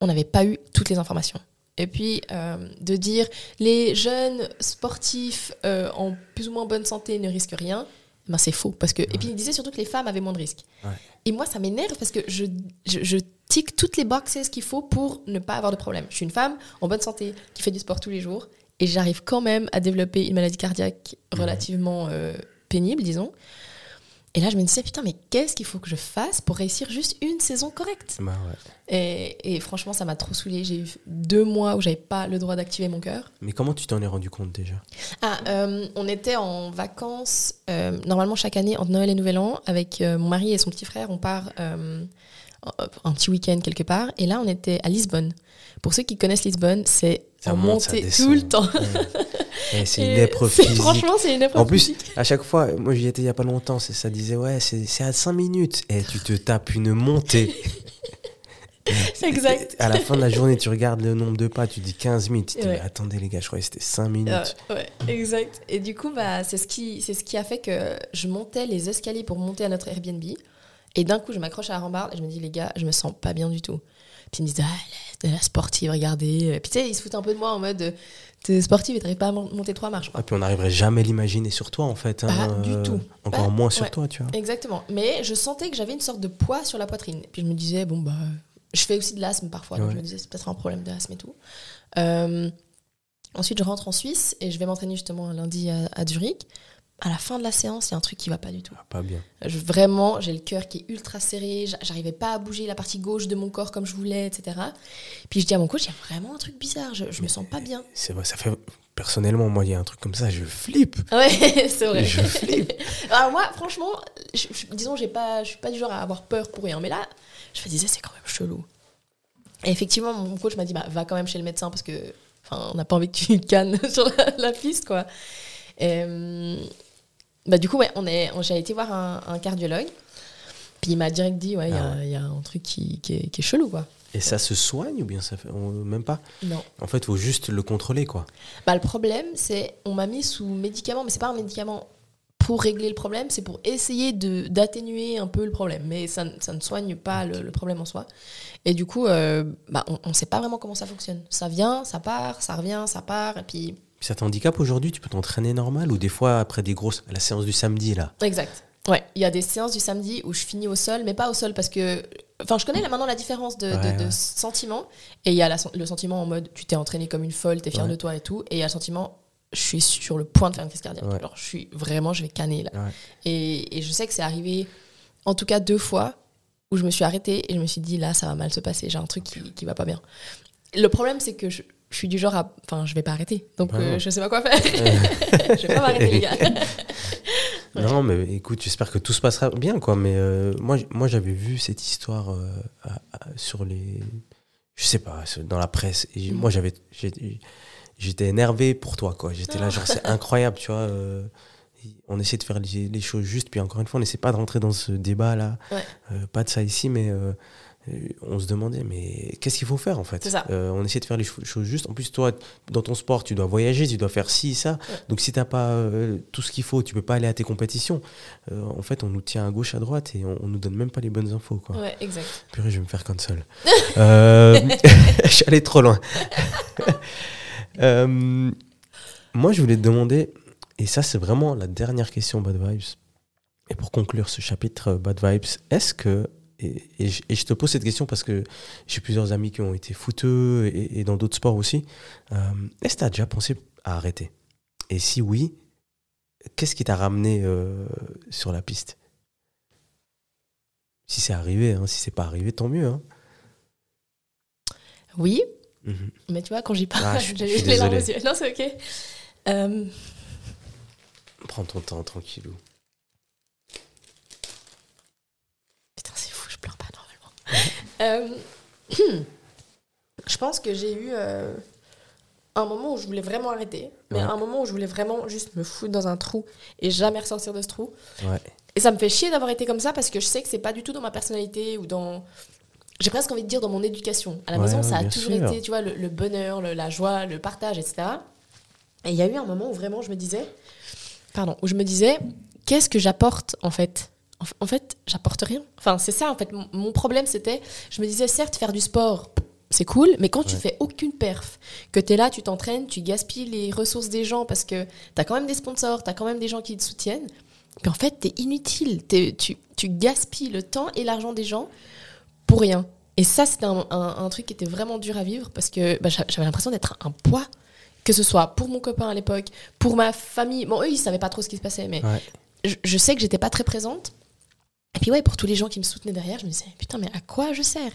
on n'avait pas eu toutes les informations. Et puis euh, de dire les jeunes sportifs euh, en plus ou moins bonne santé ne risquent rien, ben c'est faux. Parce que, Et puis il disait surtout que les femmes avaient moins de risques. Ouais. Et moi ça m'énerve parce que je, je, je tique toutes les boxes qu'il faut pour ne pas avoir de problème. Je suis une femme en bonne santé qui fait du sport tous les jours et j'arrive quand même à développer une maladie cardiaque relativement euh, pénible, disons. Et là, je me disais, putain, mais qu'est-ce qu'il faut que je fasse pour réussir juste une saison correcte Bah ouais. et, et franchement, ça m'a trop saoulée. J'ai eu deux mois où j'avais pas le droit d'activer mon cœur. Mais comment tu t'en es rendu compte déjà? Ah, euh, on était en vacances, euh, normalement chaque année, entre Noël et Nouvel An, avec euh, mon mari et son petit frère. On part un petit week-end quelque part. Et là, on était à Lisbonne. Pour ceux qui connaissent Lisbonne, c'est Ça en monte, ça descend. tout le temps. Ouais. C'est une épreuve c'est- physique. Franchement, c'est une épreuve En plus, physique. à chaque fois, moi j'y étais il y a pas longtemps, c'est ça disait ouais, c'est c'est à 5 minutes et tu te tapes une montée. Exact. À la fin de la journée, tu regardes le nombre de pas, tu dis 15 minutes. Tu te dis, Ouais. mais attendez les gars, je croyais que c'était 5 minutes. Euh, ouais, exact. Et du coup, bah, c'est ce, qui, c'est ce qui a fait que je montais les escaliers pour monter à notre Airbnb. Et d'un coup, je m'accroche à la rambarde et je me dis, les gars, je me sens pas bien du tout. Puis ils me disent, ah, la sportive, regardez. Puis tu sais, ils se foutent un peu de moi en mode, euh, t'es sportive et t'arrives pas à mon- monter trois marches. Et Quoi. puis on n'arriverait jamais à l'imaginer sur toi en fait. Pas hein, du euh, tout. Encore Pas- moins sur ouais. toi, tu vois. Exactement. Mais je sentais que j'avais une sorte de poids sur la poitrine. Puis je me disais, bon, bah, je fais aussi de l'asthme parfois. Donc je me disais, c'est peut-être un problème d'asthme et tout. Euh, ensuite, je rentre en Suisse et je vais m'entraîner justement un lundi à, à Zurich. À la fin de la séance, il y a un truc qui va pas du tout. Ah, pas bien. Je- vraiment, j'ai le cœur qui est ultra serré. j'a- J'arrivais pas à bouger la partie gauche de mon corps comme je voulais, etc. Puis je dis à mon coach, il y a vraiment un truc bizarre. Je, je me sens pas bien. C'est vrai, ça fait. Personnellement, moi, il y a un truc comme ça, je flippe. Ouais, c'est vrai. Je flippe. Alors moi, franchement, je, je- disons, j'ai pas, je suis pas du genre à avoir peur pour rien. Mais là, je me disais, c'est quand même chelou. Et effectivement, mon coach m'a dit, bah, va quand même chez le médecin parce que, enfin, on n'a pas envie que tu cannes sur la, la piste, quoi. Et, hum, bah, du coup, ouais, on est, j'ai été voir un, un cardiologue. Puis il m'a direct dit, ouais, il y a- Ah il y, a un truc qui, qui est, qui est chelou, quoi. Et ça se soigne ou bien ça fait. on- même pas? Non. En fait, il faut juste le contrôler, quoi. Bah, le problème, c'est on m'a mis sous médicament, mais c'est pas un médicament pour régler le problème, c'est pour essayer de d'atténuer un peu le problème. Mais ça, ne- ça ne soigne pas le, le problème en soi. Et du coup, euh, bah, on ne sait pas vraiment comment ça fonctionne. Ça vient, ça part, ça revient, ça part, et puis... Puis ça t'handicape aujourd'hui, tu peux t'entraîner normal ou des fois après des grosses. La séance du samedi, là? Exact. Ouais, il y a des séances du samedi où je finis au sol, mais pas au sol parce que... Enfin, je connais là maintenant la différence de, Ouais, de ouais. sentiment. Et il y a la le sentiment en mode, tu t'es entraîné comme une folle, t'es fier Ouais. de toi et tout. Et il y a le sentiment, je suis sur le point de faire une crise cardiaque. Alors, je suis vraiment, je vais canner là. Et je sais que c'est arrivé, en tout cas deux fois, où je me suis arrêtée et je me suis dit, là, ça va mal se passer, j'ai un truc qui, qui va pas bien. Le problème, c'est que je, je suis du genre à. Enfin, je vais pas arrêter. Donc, euh, je sais pas quoi faire. je vais pas m'arrêter, les gars. Ouais. Non, mais écoute, j'espère que tout se passera bien, quoi. Mais euh, moi, moi j'avais vu cette histoire euh, à- à- sur les. Je sais pas, dans la presse. Et Mhm. moi, j'avais. J'étais énervé pour toi, quoi. J'étais là, genre, c'est incroyable, tu vois. euh, on essaie de faire les, les choses justes, puis encore une fois, on n'essaie pas de rentrer dans ce débat-là. Ouais. Pas de ça ici, mais on se demandait, mais qu'est-ce qu'il faut faire, en fait ça. Euh, On essaie de faire les cho- choses justes. En plus, toi, dans ton sport, tu dois voyager, tu dois faire ci, ça. Donc, si t'as pas euh, tout ce qu'il faut, tu peux pas aller à tes compétitions. Euh, en fait, on nous tient à gauche, à droite, et on, on nous donne même pas les bonnes infos, quoi. Ouais, exact. Purée, je vais me faire cancel. euh, je suis allé trop loin. Euh, moi, je voulais te demander, et ça, c'est vraiment la dernière question Bad Vibes. Et pour conclure ce chapitre euh, Bad Vibes, est-ce que, et, et je, et je te pose cette question parce que j'ai plusieurs amis qui ont été footeux et, et dans d'autres sports aussi, euh, est-ce que tu as déjà pensé à arrêter? Et si oui, qu'est-ce qui t'a ramené euh, sur la piste? Si c'est arrivé, hein, si c'est pas arrivé, tant mieux. Hein. Oui, Mhm. mais tu vois, quand j'y parle, Ah, j'ai les larmes aux yeux. Non, c'est ok. Euh, Prends ton temps, tranquillou. Putain, c'est fou, je pleure pas normalement. Euh, je pense que j'ai eu euh, un moment où je voulais vraiment arrêter, mais Ouais. un moment où je voulais vraiment juste me foutre dans un trou et jamais ressortir de ce trou. Ouais. Et ça me fait chier d'avoir été comme ça parce que je sais que c'est pas du tout dans ma personnalité ou dans. J'ai presque envie de dire dans mon éducation. À la Ouais, maison, ça a toujours sûr. été, tu vois, le, le bonheur, le- la joie, le partage, etc. Et il y a eu un moment où vraiment je me disais, pardon, où je me disais, qu'est-ce que j'apporte en fait? En, fait, j'apporte rien. Enfin, c'est ça en fait. Mon, problème, c'était, je me disais, certes, faire du sport, c'est cool, mais quand tu Ouais. fais aucune perf, que tu es là, tu t'entraînes, tu gaspilles les ressources des gens parce que tu as quand même des sponsors, tu as quand même des gens qui te soutiennent, puis en fait, tu es inutile. T'es- tu, tu gaspilles le temps et l'argent des gens pour rien. Et ça, c'était un, un- un truc qui était vraiment dur à vivre parce que bah, j'a- j'avais l'impression d'être un poids, que ce soit pour mon copain à l'époque, pour ma famille. Bon, eux, ils savaient pas trop ce qui se passait, mais Ouais. je, je sais que j'étais pas très présente. Et puis ouais, pour tous les gens qui me soutenaient derrière, je me disais, putain, mais à quoi je sers?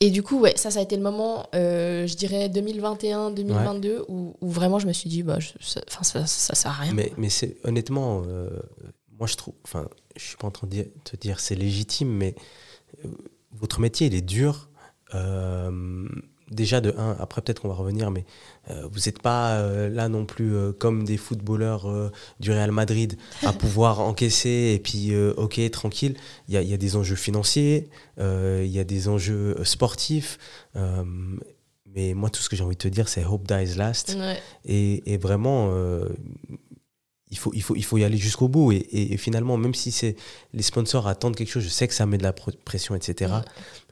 Et du coup, ouais, ça, ça a été le moment, euh, je dirais 2021-2022, où, où vraiment je me suis dit, bah, je- ça, enfin, ça, ça sert à rien. Mais, mais c'est honnêtement, euh, moi je trouve, enfin, je suis pas en train de te dire c'est légitime, mais euh, votre métier il est dur. Déjà de un, après peut-être qu'on va revenir, mais euh, vous n'êtes pas euh, là non plus euh, comme des footballeurs du Real Madrid à pouvoir encaisser et puis ok tranquille. Il y a, il y a des enjeux financiers, il y a des enjeux sportifs. mais moi tout ce que j'ai envie de te dire c'est hope dies last. Ouais. Et, et vraiment, il, faut, il, faut, il faut y aller jusqu'au bout. Et, et- et finalement, même si c'est les sponsors attendent quelque chose, je sais que ça met de la pression, etc. Ouais.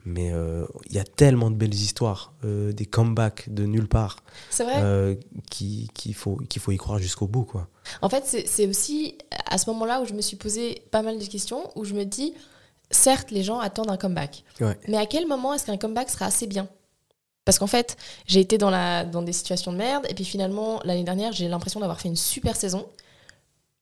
Mais euh, il y a tellement de belles histoires, euh, des comebacks de nulle part, euh, qui- qu'il faut, qu'il faut y croire jusqu'au bout. Quoi. En fait, c'est c'est aussi à ce moment-là où je me suis posé pas mal de questions, où je me dis, certes, les gens attendent un comeback, Ouais. mais à quel moment est-ce qu'un comeback sera assez bien? Parce qu'en fait, j'ai été dans, la, dans des situations de merde, et puis finalement, l'année dernière, j'ai l'impression d'avoir fait une super saison,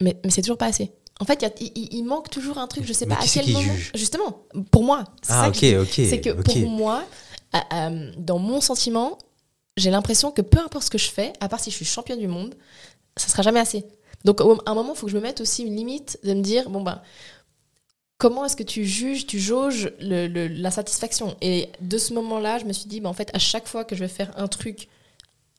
mais, mais c'est toujours pas assez. En fait, il manque toujours un truc, je sais Mais pas à quel moment. juge? Justement, pour moi. c'est Ah, ça ok, que je- ok. c'est que ok. pour moi, à- à- dans mon sentiment, j'ai l'impression que peu importe ce que je fais, à part si je suis championne du monde, ça sera jamais assez. Donc à un moment, il faut que je me mette aussi une limite de me dire, bon ben, comment est-ce que tu juges, tu jauges le- le- la satisfaction? Et de ce moment-là, je me suis dit, ben, en fait, à chaque fois que je vais faire un truc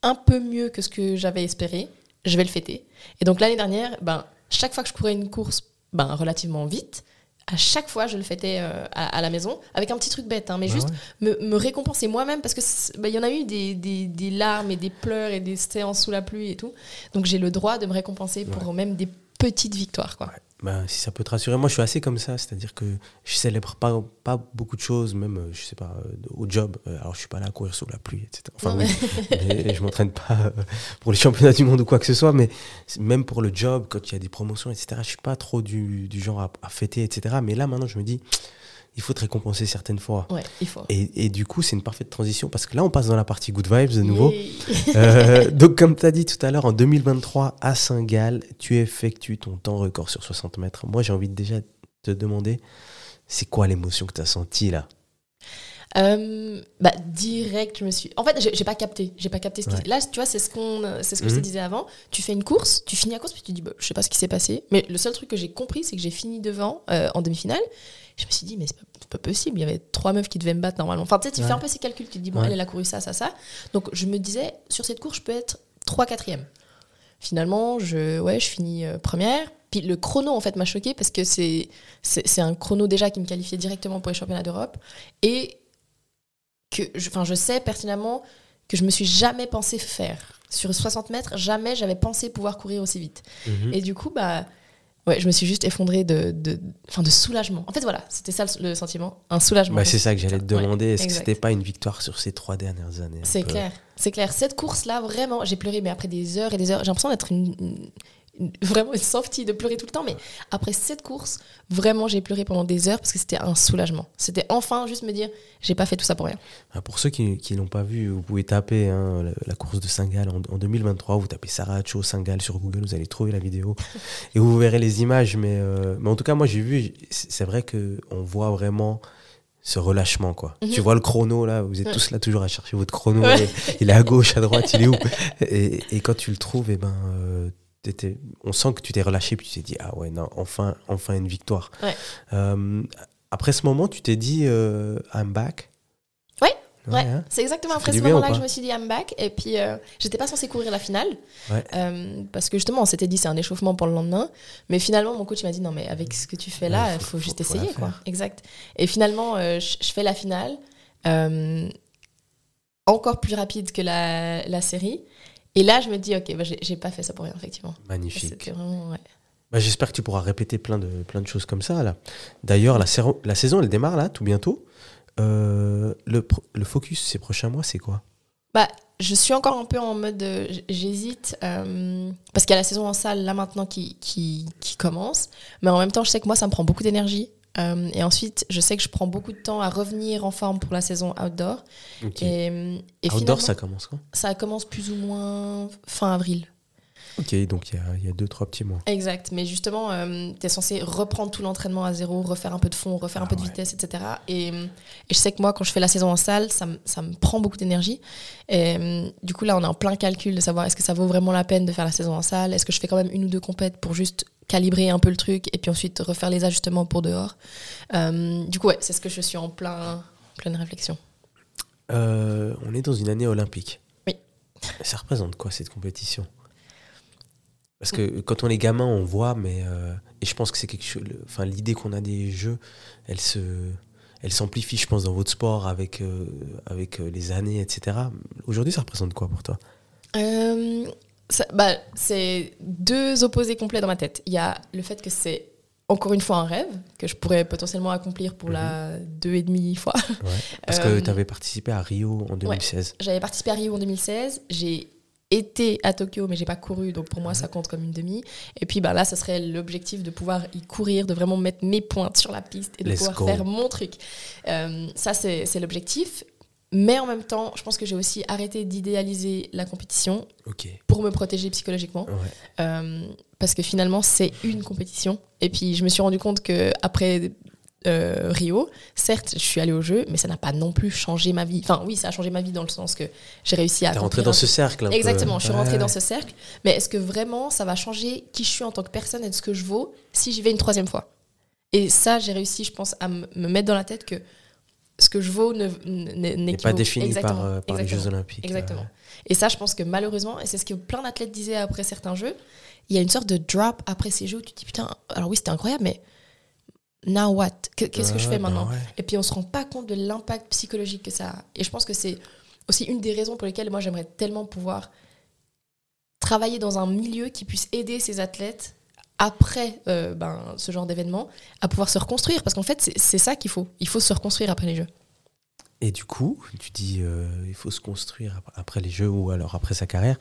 un peu mieux que ce que j'avais espéré, je vais le fêter. Et donc l'année dernière, ben, chaque fois que je courais une course ben, relativement vite, à chaque fois, je le fêtais euh, à, à la maison avec un petit truc bête, hein, mais Bah juste ouais. me, me récompenser moi-même parce que bah, il y en a eu des, des- des larmes et des pleurs et des séances sous la pluie et tout. Donc j'ai le droit de me récompenser pour même des petites victoires. Quoi. Bah, si ça peut te rassurer, moi je suis assez comme ça, c'est-à-dire que je célèbre pas, pas beaucoup de choses, même, euh, je sais pas, euh, au job. Euh, Alors je suis pas là à courir sous la pluie, etc. Enfin, oui, mais je m'entraîne pas pour les championnats du monde ou quoi que ce soit, mais même pour le job, quand il y a des promotions, etc., je suis pas trop du, du genre à, à fêter, etc. Mais là maintenant, je me dis, il faut te récompenser certaines fois. Ouais, il faut. Et, et du coup, c'est une parfaite transition parce que là, on passe dans la partie good vibes de nouveau. Euh, donc, comme tu as dit tout à l'heure, en 2023, à Saint-Gall, tu effectues ton temps record sur 60 mètres. Moi, j'ai envie de déjà te demander, c'est quoi l'émotion que tu as sentie là? Euh, bah, direct, je me suis. En fait, j'ai pas capté. J'ai pas capté ce qui. Ouais. Là, tu vois, c'est ce qu'on, c'est ce que je Mhm. te disais avant. Tu fais une course, tu finis la course, puis tu te dis, bah, je sais pas ce qui s'est passé. Mais le seul truc que j'ai compris, c'est que j'ai fini devant euh, en demi-finale. Je me suis dit, mais c'est pas, pas possible. Il y avait trois meufs qui devaient me battre normalement. Enfin, tu sais, tu Ouais. fais un peu ces calculs. Tu te dis, bon, Ouais. elle, elle a couru ça, ça, ça. Donc, je me disais, sur cette course, je peux être 3 4 Finalement, je, ouais, je finis euh, première. Puis le chrono, en fait, m'a choqué parce que c'est, c'est un chrono déjà qui me qualifiait directement pour les championnats d'Europe. Et que je, enfin, je sais pertinemment que je me suis jamais pensé faire. Sur 60 mètres, jamais j'avais pensé pouvoir courir aussi vite. Mhm. Et du coup, bah, ouais, je me suis juste effondrée de, de, enfin, de soulagement. En fait, voilà, c'était ça le, le sentiment, un soulagement. Bah, C'est ça que j'allais te Ouais, demander. Est-ce que c'était pas une victoire sur ces trois dernières années C'est clair, c'est clair. Cette course-là, vraiment, j'ai pleuré, mais après des heures et des heures, j'ai l'impression d'être une- vraiment une softie, de pleurer tout le temps. Mais après cette course, vraiment, j'ai pleuré pendant des heures parce que c'était un soulagement. C'était enfin juste me dire, j'ai pas fait tout ça pour rien. Ah, Pour ceux qui ne l'ont pas vu, vous pouvez taper hein, la, la course de Saint-Gall en, en 2023. Vous tapez Sarah Cho Saint-Gall sur Google, vous allez trouver la vidéo et vous verrez les images. Mais, euh, mais en tout cas, moi j'ai vu, c'est vrai qu'on voit vraiment ce relâchement. quoi. Mhm. Tu vois le chrono là, vous êtes Ouais. tous là toujours à chercher votre chrono. Ouais. il est à gauche, à droite, il est où? Et, et quand tu le trouves, et ben, euh, on sent que tu t'es relâché puis tu t'es dit ah ouais non enfin enfin une victoire. Ouais. Euh, après ce moment, tu t'es dit euh, I'm back. Ouais, hein. c'est exactement après ce moment-là que je me suis dit I'm back. Et puis, euh, j'étais pas censée courir la finale. Ouais. Euh, parce que justement, on s'était dit c'est un échauffement pour le lendemain. Mais finalement, mon coach m'a dit non, mais avec ce que tu fais là, Ouais, il faut- faut, juste faut- essayer. quoi. Exact. Et finalement, euh, je, fais la finale. encore plus rapide que la, la série. Et là, je me dis, ok, bah, j'ai pas fait ça pour rien, effectivement. Magnifique. C'était vraiment, ouais. Bah, J'espère que tu pourras répéter plein de, plein de choses comme ça. là. D'ailleurs, la, saison- la saison, elle démarre là, tout bientôt. Euh, le, le focus ces prochains mois, c'est quoi? Bah, je suis encore un peu en mode euh, j'hésite euh, parce qu'il y a la saison en salle là maintenant qui, qui, qui commence mais en même temps je sais que moi ça me prend beaucoup d'énergie Euh, et ensuite je sais que je prends beaucoup de temps à revenir en forme pour la saison outdoor. Et, et Outdoor, ça commence quand? ça commence plus ou moins fin avril Ok, donc il y a, il y a deux, trois petits mois. exact mais justement tu es censé reprendre tout l'entraînement à zéro refaire un peu de fond refaire un Ah peu de vitesse etc et, euh, et je sais que moi quand je fais la saison en salle ça, me- ça prend beaucoup d'énergie Et euh, du coup, là, on est en plein calcul de savoir est-ce que ça vaut vraiment la peine de faire la saison en salle? Est-ce que je fais quand même une ou deux compètes pour juste calibrer un peu le truc et puis ensuite refaire les ajustements pour dehors? Euh, Du coup, ouais, c'est ce que je suis en plein, pleine réflexion. Euh, on est dans une année olympique. Oui. Ça représente quoi cette compétition? Parce que quand on est gamin, on voit, mais euh, et je pense que c'est quelque chose. Enfin, l'idée qu'on a des jeux, elle se, elle s'amplifie, je pense, dans votre sport avec euh, avec euh, les années, etc. Aujourd'hui, ça représente quoi pour toi? Euh, bah, c'est deux opposés complets dans ma tête. Il y a le fait que c'est encore une fois un rêve que je pourrais potentiellement accomplir pour la deux et demi fois. Parce que tu avais participé à Rio en 2016. J'avais participé à Rio en 2016. J'ai été à Tokyo, mais j'ai pas couru, donc pour moi ça compte comme une demi. Et puis bah, là, ce serait l'objectif de pouvoir y courir, de vraiment mettre mes pointes sur la piste et de Let's pouvoir go. faire mon truc. Euh, ça, c'est l'objectif. Mais en même temps, je pense que j'ai aussi arrêté d'idéaliser la compétition pour me protéger psychologiquement. Ouais. Euh, parce que finalement, c'est une compétition. Et puis, je me suis rendu compte que après euh, Rio, certes, je suis allée au jeu, mais ça n'a pas non plus changé ma vie. Enfin, oui, ça a changé ma vie dans le sens que j'ai réussi à. T'es rentré accomplir dans un ce cercle. un peu. Exactement, je suis rentrée Ouais. dans ce cercle. Mais est-ce que vraiment ça va changer qui je suis en tant que personne et de ce que je vaux si j'y vais une troisième fois? Et ça, j'ai réussi, je pense, à me me mettre dans la tête que ce que je vaux ne- ne- n'est pas défini par, Exactement, euh, par les. Jeux Olympiques. Exactement. Ouais. Et ça, je pense que malheureusement, et c'est ce que plein d'athlètes disaient après certains jeux, il y a une sorte de drop après ces jeux où tu te dis putain, alors oui, c'était incroyable, mais now what? Que- Qu'est-ce que je fais bah maintenant? ouais. Et puis on se rend pas compte de l'impact psychologique que ça a. Et je pense que c'est aussi une des raisons pour lesquelles moi j'aimerais tellement pouvoir travailler dans un milieu qui puisse aider ces athlètes après euh, ben, ce genre d'événement à pouvoir se reconstruire. Parce qu'en fait, c'est ça qu'il faut. Il faut se reconstruire après les jeux. Et du coup, tu dis euh, il faut se construire ap- après les jeux ou alors après sa carrière.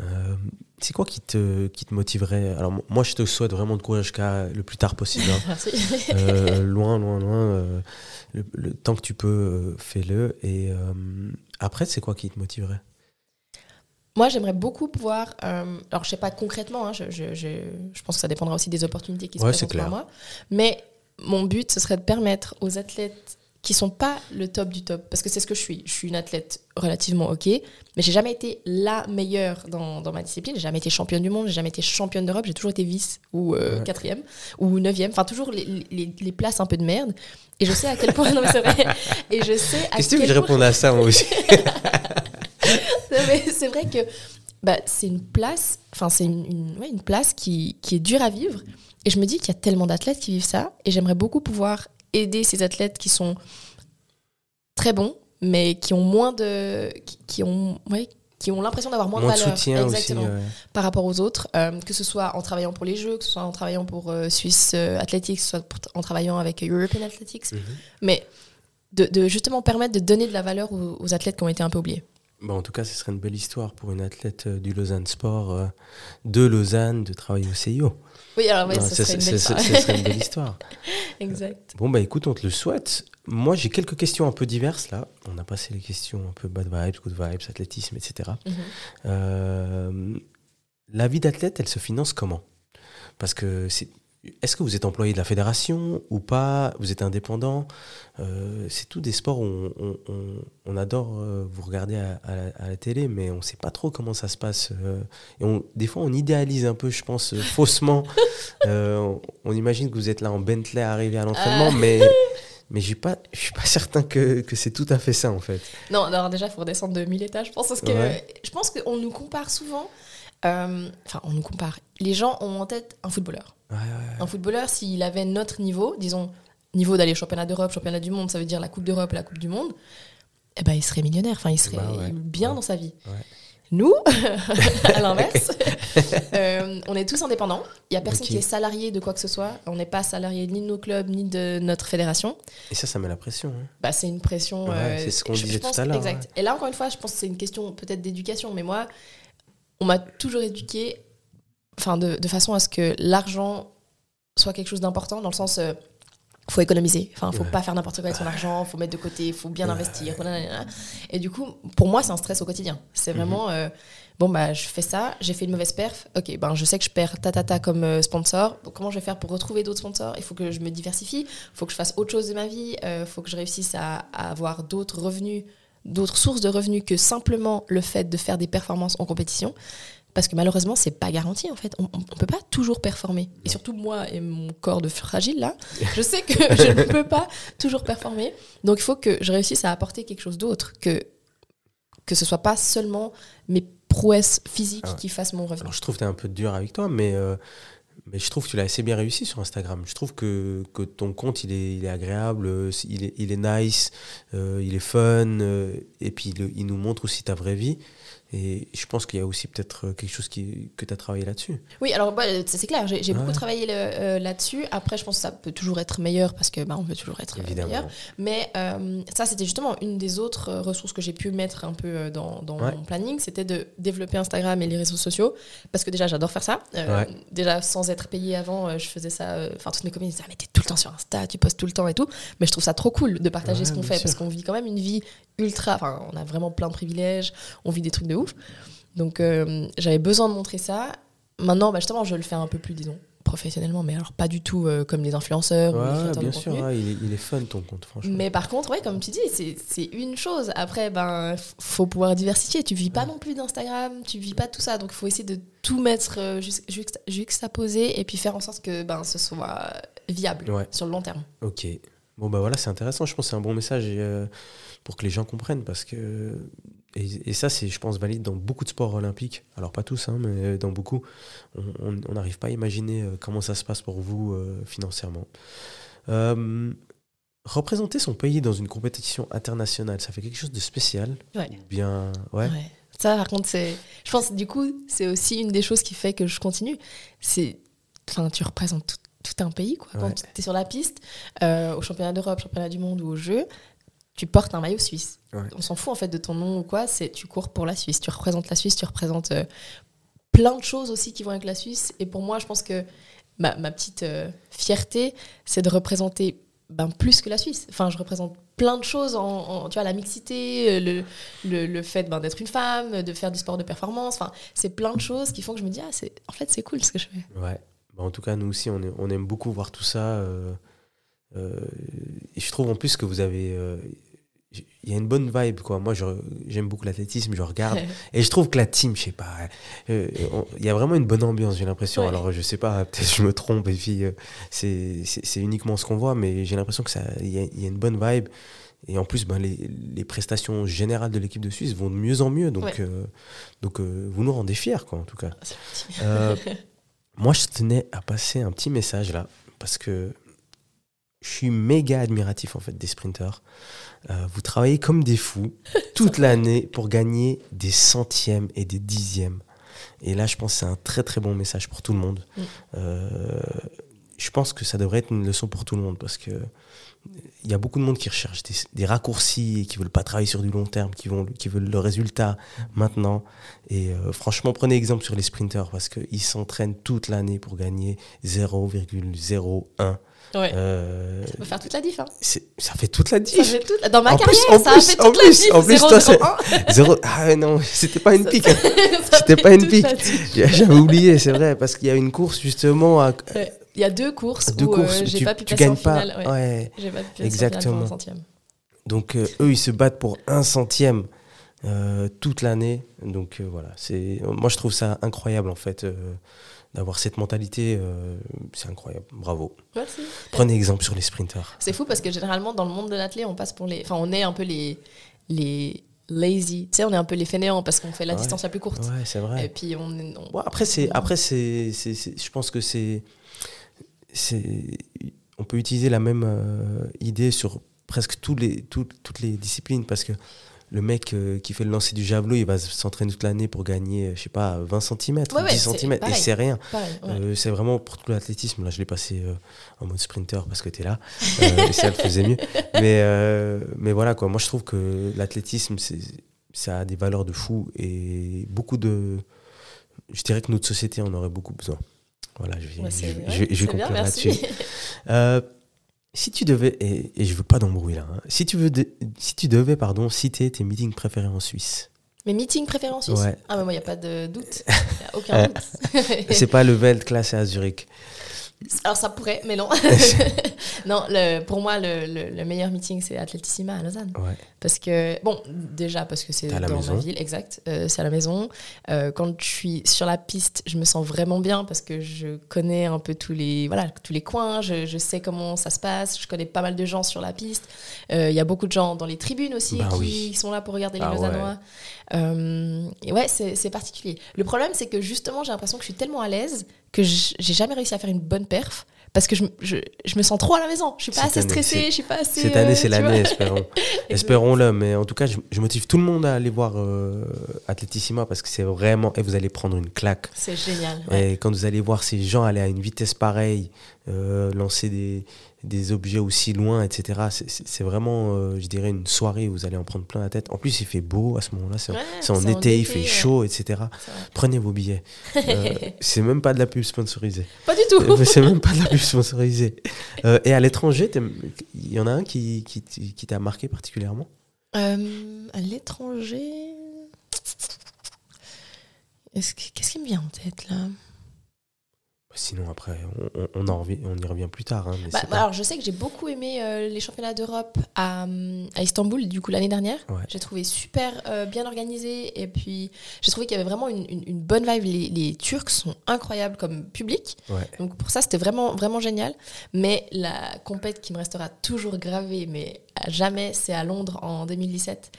Euh, c'est quoi qui te, qui te motiverait? Alors, mo- moi, je te souhaite vraiment de courir jusqu'à le plus tard possible. hein. Merci. Euh, loin, loin, loin. euh, le, le temps que tu peux, fais-le. Et après, c'est quoi qui te motiverait? Moi, j'aimerais beaucoup pouvoir. euh, alors, je sais pas concrètement, hein, je, je- je- je pense que ça dépendra aussi des opportunités qui se Ouais, présentent c'est pour moi. Mais mon but, ce serait de permettre aux athlètes qui sont pas le top du top, parce que c'est ce que je suis. Je suis une athlète relativement ok, mais j'ai jamais été la meilleure dans, dans ma discipline. J'ai jamais été championne du monde, j'ai jamais été championne d'Europe, j'ai toujours été vice ou euh, Ouais. quatrième ou neuvième. Enfin, toujours les, les- les places un peu de merde. Et je sais à quel point. non, mais c'est vrai. Et je sais à Qu'est-ce que tu veux que quel je point- réponde à ça, moi aussi c'est vrai que bah, c'est une place, enfin c'est une, une- ouais, une place qui, qui est dure à vivre. Et je me dis qu'il y a tellement d'athlètes qui vivent ça. Et j'aimerais beaucoup pouvoir aider ces athlètes qui sont très bons, mais qui ont moins de, qui, qui ont, ouais, qui ont l'impression d'avoir moins, Moins de valeur, soutien aussi. ouais. par rapport aux autres, euh, que ce soit en travaillant pour les Jeux, que ce soit en travaillant pour euh, Swiss euh, Athletics, que ce soit pour- en travaillant avec European Athletics, Mhm. mais de, de justement permettre de donner de la valeur aux, aux athlètes qui ont été un peu oubliés. Bon, en tout cas, ce serait une belle histoire pour une athlète euh, du Lausanne Sport, euh, de Lausanne, de travailler au CIO. Oui, alors Non, ce serait une belle histoire. ce serait une belle histoire. exact. Bon, bah écoute, on te le souhaite. Moi, j'ai quelques questions un peu diverses là. On a passé les questions un peu bad vibes, good vibes, athlétisme, etc. Mhm. Euh, la vie d'athlète, elle se finance comment? Parce que c'est. Est-ce que vous êtes employé de la fédération ou pas? Vous êtes indépendant? Euh, C'est tous des sports où on, on- on- on adore euh, vous regarder à, à la, à la télé, mais on ne sait pas trop comment ça se passe. euh, et on- des fois, on idéalise un peu, je pense, faussement. On, imagine que vous êtes là en Bentley arrivé à l'entraînement, Ah. mais mais je suis pas certain que, que c'est tout à fait ça en fait. Non, déjà, il faut redescendre de 1000 étages, je pense, parce que Ouais. je pense qu'on nous compare souvent. Euh, Enfin, on nous compare. Les gens ont en tête un footballeur. Ouais, ouais, Un footballeur, s'il avait notre niveau, disons, niveau d'aller championnat d'Europe, championnat du monde, ça veut dire la Coupe d'Europe, la Coupe du monde, eh ben, il serait millionnaire, enfin, il serait Bah bien dans sa vie. Nous, à l'inverse, euh, on est tous indépendants. Il n'y a personne qui est salarié de quoi que ce soit. On n'est pas salarié ni de nos clubs, ni de notre fédération. Et ça, ça met la pression. hein. Bah, c'est une pression. Ouais, euh, c'est ce qu'on disait tout à l'heure, Exact. Et là, encore une fois, je pense que c'est une question peut-être d'éducation. Mais moi, on m'a toujours éduqué enfin, de, de façon à ce que l'argent soit quelque chose d'important, dans le sens. euh, faut économiser, enfin faut Ouais. pas faire n'importe quoi avec son argent, faut mettre de côté, faut bien Ouais. investir. Et du coup, pour moi, c'est un stress au quotidien. C'est Mhm. vraiment euh, bon bah je fais ça, j'ai fait une mauvaise perf, ok ben je sais que je perds ta ta ta comme euh, sponsor. Donc, comment je vais faire pour retrouver d'autres sponsors? Il faut que je me diversifie, il faut que je fasse autre chose de ma vie, il faut que je réussisse à, à avoir d'autres revenus, d'autres sources de revenus que simplement le fait de faire des performances en compétition. Parce que malheureusement, c'est pas garanti en fait. On, on peut pas toujours performer. Et surtout moi et mon corps de fragile là, je sais que je ne peux pas toujours performer. Donc il faut que je réussisse à apporter quelque chose d'autre, que que ce soit pas seulement mes prouesses physiques Ah ouais. qui fassent mon revenu. Alors, je trouve que tu es un peu dur avec toi, mais, euh, mais je trouve que tu l'as assez bien réussi sur Instagram. Je trouve que, que ton compte, il est, il est agréable, euh, il est, il est nice, euh, il est fun, euh, et puis il, il nous montre aussi ta vraie vie. Et je pense qu'il y a aussi peut-être euh, quelque chose qui, que tu as travaillé là-dessus. Oui, alors bah, c'est c'est clair, j'ai beaucoup travaillé euh, là-dessus. Après, je pense que ça peut toujours être meilleur parce que bah, on veut toujours être euh, Évidemment. meilleur. Mais euh, ça, c'était justement une des autres euh, ressources que j'ai pu mettre un peu euh, dans, dans Ouais. mon planning, c'était de développer Instagram et les réseaux sociaux. Parce que déjà, j'adore faire ça. Euh, Ouais. Déjà, sans être payée avant, euh, je faisais ça. euh, Enfin, toutes mes copines disaient, ah, mais t'es tout le temps sur Insta, tu postes tout le temps et tout. Mais je trouve ça trop cool de partager ce qu'on fait sûr. parce qu'on vit quand même une vie ultra. Enfin, on a vraiment plein de privilèges, on vit des trucs de ouf. Donc, euh, j'avais besoin de montrer ça. Maintenant, bah, justement, je le fais un peu plus, disons, professionnellement, mais alors pas du tout euh, comme les influenceurs ou les Ouais, créateurs bien de sûr, ouais, il, est, il est fun ton compte, franchement. Mais par contre, ouais, comme tu dis, c'est une chose. Après, ben, faut pouvoir diversifier. Tu vis pas non plus d'Instagram, tu vis pas tout ça. Donc, il faut essayer de tout mettre euh, juxt- juxt- juxtaposé et puis faire en sorte que ben, ce soit viable Ouais. sur le long terme. Ok. Bon, bah voilà, c'est intéressant. Je pense que c'est un bon message euh, pour que les gens comprennent parce que. Et, et ça, c'est, je pense, valide dans beaucoup de sports olympiques. Alors, pas tous, hein, mais dans beaucoup. On- n'arrive pas à imaginer euh, comment ça se passe pour vous euh, financièrement. Euh, représenter son pays dans une compétition internationale, ça fait quelque chose de spécial. Ouais. Bien. Ouais. Ouais. Ça, par contre, c'est. Je pense, du coup, c'est aussi une des choses qui fait que je continue. C'est. Enfin, tu représentes tout, tout un pays, quoi. Quand Ouais. tu es sur la piste, euh, au championnat d'Europe, championnat du monde ou au jeu, tu portes un maillot suisse. Ouais. On s'en fout, en fait, de ton nom ou quoi. C'est tu cours pour la Suisse. Tu représentes la Suisse, tu représentes euh, plein de choses aussi qui vont avec la Suisse. Et pour moi, je pense que ma, ma petite euh, fierté, c'est de représenter ben, plus que la Suisse. Enfin, je représente plein de choses en, en- tu vois, la mixité, euh, le, le, le fait ben, d'être une femme, de faire du sport de performance. Enfin, c'est plein de choses qui font que je me dis, ah, c'est, en fait, c'est cool ce que je fais. Ouais. Bah, en tout cas, nous aussi, on, est- on aime beaucoup voir tout ça. euh, euh, et je trouve en plus que vous avez. Il y a une bonne vibe, quoi. Moi, j'aime beaucoup l'athlétisme, je regarde. Et je trouve que la team, je sais pas, euh, il y a vraiment une bonne ambiance, j'ai l'impression. Ouais. Alors, je sais pas, peut-être je me trompe, et puis euh, c'est uniquement ce qu'on voit, mais j'ai l'impression que ça, il y, a- il y a une bonne vibe. Et en plus, ben, les, les prestations générales de l'équipe de Suisse vont de mieux en mieux. Donc, Ouais. euh, donc euh, vous nous rendez fiers, quoi, en tout cas. Euh, moi, je tenais à passer un petit message là, parce que je suis méga admiratif en fait des sprinters. Euh, vous travaillez comme des fous toute l'année pour gagner des centièmes et des dixièmes. Et là, je pense que c'est un très très bon message pour tout le monde. Mm. Euh, je pense que ça devrait être une leçon pour tout le monde parce que il y a beaucoup de monde qui recherche des, des raccourcis et qui veulent pas travailler sur du long terme, qui, vont, qui veulent le résultat maintenant. Et euh, franchement, prenez exemple sur les sprinters parce qu'ils s'entraînent toute l'année pour gagner 0,01. Ouais. Euh, Ça peut faire toute la diff. Hein. ça fait toute la Ça diff. fait toute- Dans ma En plus- carrière, en ça plus- a fait en toute plus- la en diff. plus, toi, c'est- 0,01. Zéro... Ah non, c'était pas une Ça- pique. hein. Ça C'était pas une pique. J'avais oublié, c'est vrai, parce qu'il y a une course justement à Ouais. Il y a deux courses deux où euh, courses. j'ai tu, pas pu tu passer en gagnes pas. finale. Ouais. Ouais. J'ai pas pu en Exactement. pour un centième. Donc euh, eux, ils se battent pour un centième. toute l'année. Donc voilà, c'est moi je trouve ça incroyable en fait d'avoir cette mentalité. euh, c'est incroyable, bravo. Merci. Prenez exemple sur les sprinters. C'est fou parce que généralement, dans le monde de l'athlé, on passe pour les. Enfin, on est un peu les. les lazy. Tu sais, on est un peu les fainéants parce qu'on fait la Ouais. distance la plus courte. Ouais, c'est vrai. Et puis, on. est- on- Bon, après, c'est, après c'est- je pense que c'est, c'est, on peut utiliser la même euh, idée sur presque tous les, tout- toutes les disciplines parce que le mec euh, qui fait le lancer du javelot, il va s'entraîner toute l'année pour gagner, euh, je sais pas, 20 cm, Ouais, ouais, 10 c'est cm, et c'est rien. Ouais. Euh, c'est vraiment pour tout l'athlétisme. Là, je l'ai passé euh, en mode sprinter parce que tu es là. Et ça le faisait mieux. Mais, mais voilà, quoi. Moi, je trouve que l'athlétisme, c'est, ça a des valeurs de fou et beaucoup de. Je dirais que notre société en aurait beaucoup besoin. Voilà, je vais, je, je je conclure là-dessus. Si tu devais, et, et je veux pas d'embrouille là, hein. si, tu veux de- si tu devais pardon, citer tes meetings préférés en Suisse, Mes meetings préférés en Suisse? Ouais. Ah, mais moi, il n'y a pas de doute. Il n'y a aucun doute. c'est pas le Weltklasse à Zurich. Alors, ça pourrait, mais non. non, le, pour moi, le, le- le meilleur meeting, c'est Athletissima à Lausanne. Ouais. Parce que, bon, déjà parce que c'est dans maison. ma ville, exact, euh, c'est à la maison. Euh, quand je suis sur la piste, je me sens vraiment bien parce que je connais un peu tous les, voilà, tous les coins, je, je sais comment ça se passe, je connais pas mal de gens sur la piste. Euh, Il y a beaucoup de gens dans les tribunes aussi Bah qui oui. sont là pour regarder les Ah ouais. Lausannois. Euh, et ouais, c'est particulier. Le problème, c'est que justement, j'ai l'impression que je suis tellement à l'aise que j'ai jamais réussi à faire une bonne perf. Parce que je, me- je, je me sens trop à la maison. Je suis pas Cette assez année, stressée, je suis pas assez. Cette année, euh, c'est l'année, espérons. Espérons-le, mais en tout cas, je, je motive tout le monde à aller voir euh, Athletissima parce que c'est vraiment. Et vous allez prendre une claque. C'est génial. ouais. Et quand vous allez voir ces gens aller à une vitesse pareille, euh, lancer des, des objets aussi loin, etc., c'est- vraiment, euh, je dirais, une soirée où vous allez en prendre plein la tête. En plus, il fait beau à ce moment-là, c'est Ouais, en été, il fait ouais. chaud, etc. Prenez vos billets. Euh, c'est même pas de la pub sponsorisée. Pas du tout. Euh, c'est même pas de la pub sponsorisée. Euh, et à l'étranger, il y en a un qui, qui, qui t'a marqué particulièrement? À l'étranger. Est-ce que- Qu'est-ce qui me vient en tête là? Sinon, après, on, on, en revient, on y revient plus tard. hein, mais Bah, bah, pas- Alors, je sais que j'ai beaucoup aimé euh, les championnats d'Europe à, à Istanbul, du coup, l'année dernière. Ouais. J'ai trouvé super euh, bien organisé. Et puis, j'ai trouvé qu'il y avait vraiment une, une- une bonne vibe. Les, les Turcs sont incroyables comme public. Ouais. Donc, pour ça, c'était vraiment, vraiment génial. Mais la compète qui me restera toujours gravée, mais à jamais, c'est à Londres en 2017.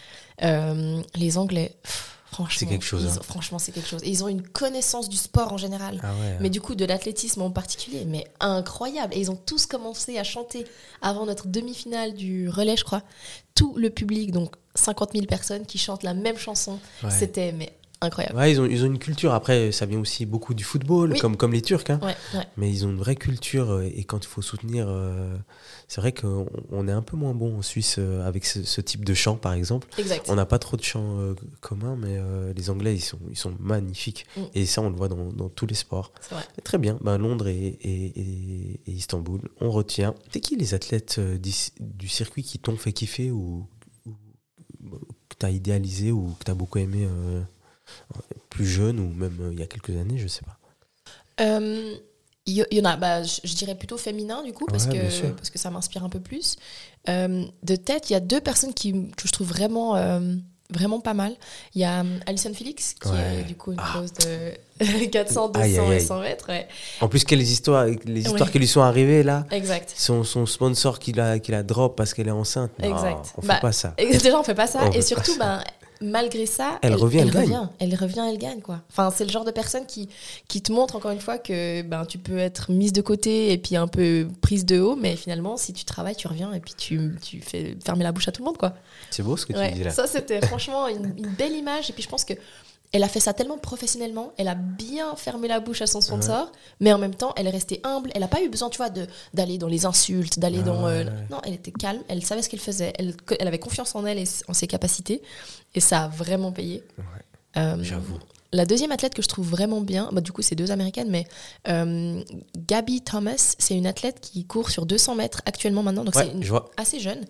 Euh, les Anglais, pff, franchement. C'est quelque chose, ils hein. ont- franchement, c'est quelque chose. Et ils ont une connaissance du sport en général. Ah ouais. Mais du coup, de l'athlétisme en particulier, mais incroyable. Et ils ont tous commencé à chanter avant notre demi-finale du relais, je crois. Tout le public, donc 50 000 personnes qui chantent la même chanson. Ouais. C'était mais incroyable. Ouais, ils ont, ils ont une culture. Après, ça vient aussi beaucoup du football, Oui. comme, comme les Turcs. hein. Ouais, ouais. Mais ils ont une vraie culture. euh, Et quand il faut soutenir, euh, c'est vrai qu'on on est un peu moins bon en Suisse euh, avec ce, ce type de chant, par exemple. Exact. On n'a pas trop de chants euh, communs, mais les Anglais, ils sont, ils sont magnifiques. Mm. Et ça, on le voit dans, dans tous les sports. Vrai. Très bien. Ben, Londres et, et, et- et Istanbul, on retient. C'est qui les athlètes du circuit qui t'ont fait kiffer ou, ou- que tu as idéalisé ou que tu as beaucoup aimé plus jeune ou même euh, il y a quelques années, je sais pas. Euh, Il y, il y en a, bah, je, je dirais plutôt féminin du coup, parce, Ouais, que, parce que ça m'inspire un peu plus. Euh, de tête, il y a deux personnes qui, que je trouve vraiment, euh, vraiment pas mal. Il y a euh, Alison Felix, qui Ouais. est du coup une Ah. de 400, 200 Aïe, aïe, et aïe. 100 mètres. ouais. En plus, quelles histoires, les histoires Ouais. qui lui sont arrivées là Exact. son, son sponsor qui la, qui la drop parce qu'elle est enceinte. Non, Exact. on fait Bah, pas ça. Déjà, on fait pas ça. On et fait surtout, ben, malgré ça, Elle revient, elle gagne. revient. Elle revient, elle gagne, quoi. Enfin, c'est le genre de personne qui, qui te montre encore une fois que ben, tu peux être mise de côté et puis un peu prise de haut, mais finalement, si tu travailles, tu reviens et puis tu, tu fais fermer la bouche à tout le monde, quoi. C'est beau ce que Ouais, tu dis là. ça, c'était franchement une, une belle image. Et puis, je pense que elle a fait ça tellement professionnellement. Elle a bien fermé la bouche à son sponsor, mais en même temps, elle est restée humble. Elle n'a pas eu besoin, tu vois, d'aller dans les insultes, d'aller Ah dans. euh, ouais. Non, elle était calme. Elle savait ce qu'elle faisait. Elle, elle avait confiance en elle et en ses capacités. Et ça a vraiment payé. Euh, J'avoue. la deuxième athlète que je trouve vraiment bien, bah, du coup c'est deux américaines, mais euh, Gabby Thomas, c'est une athlète qui court sur 200 mètres actuellement maintenant, donc c'est je assez jeune.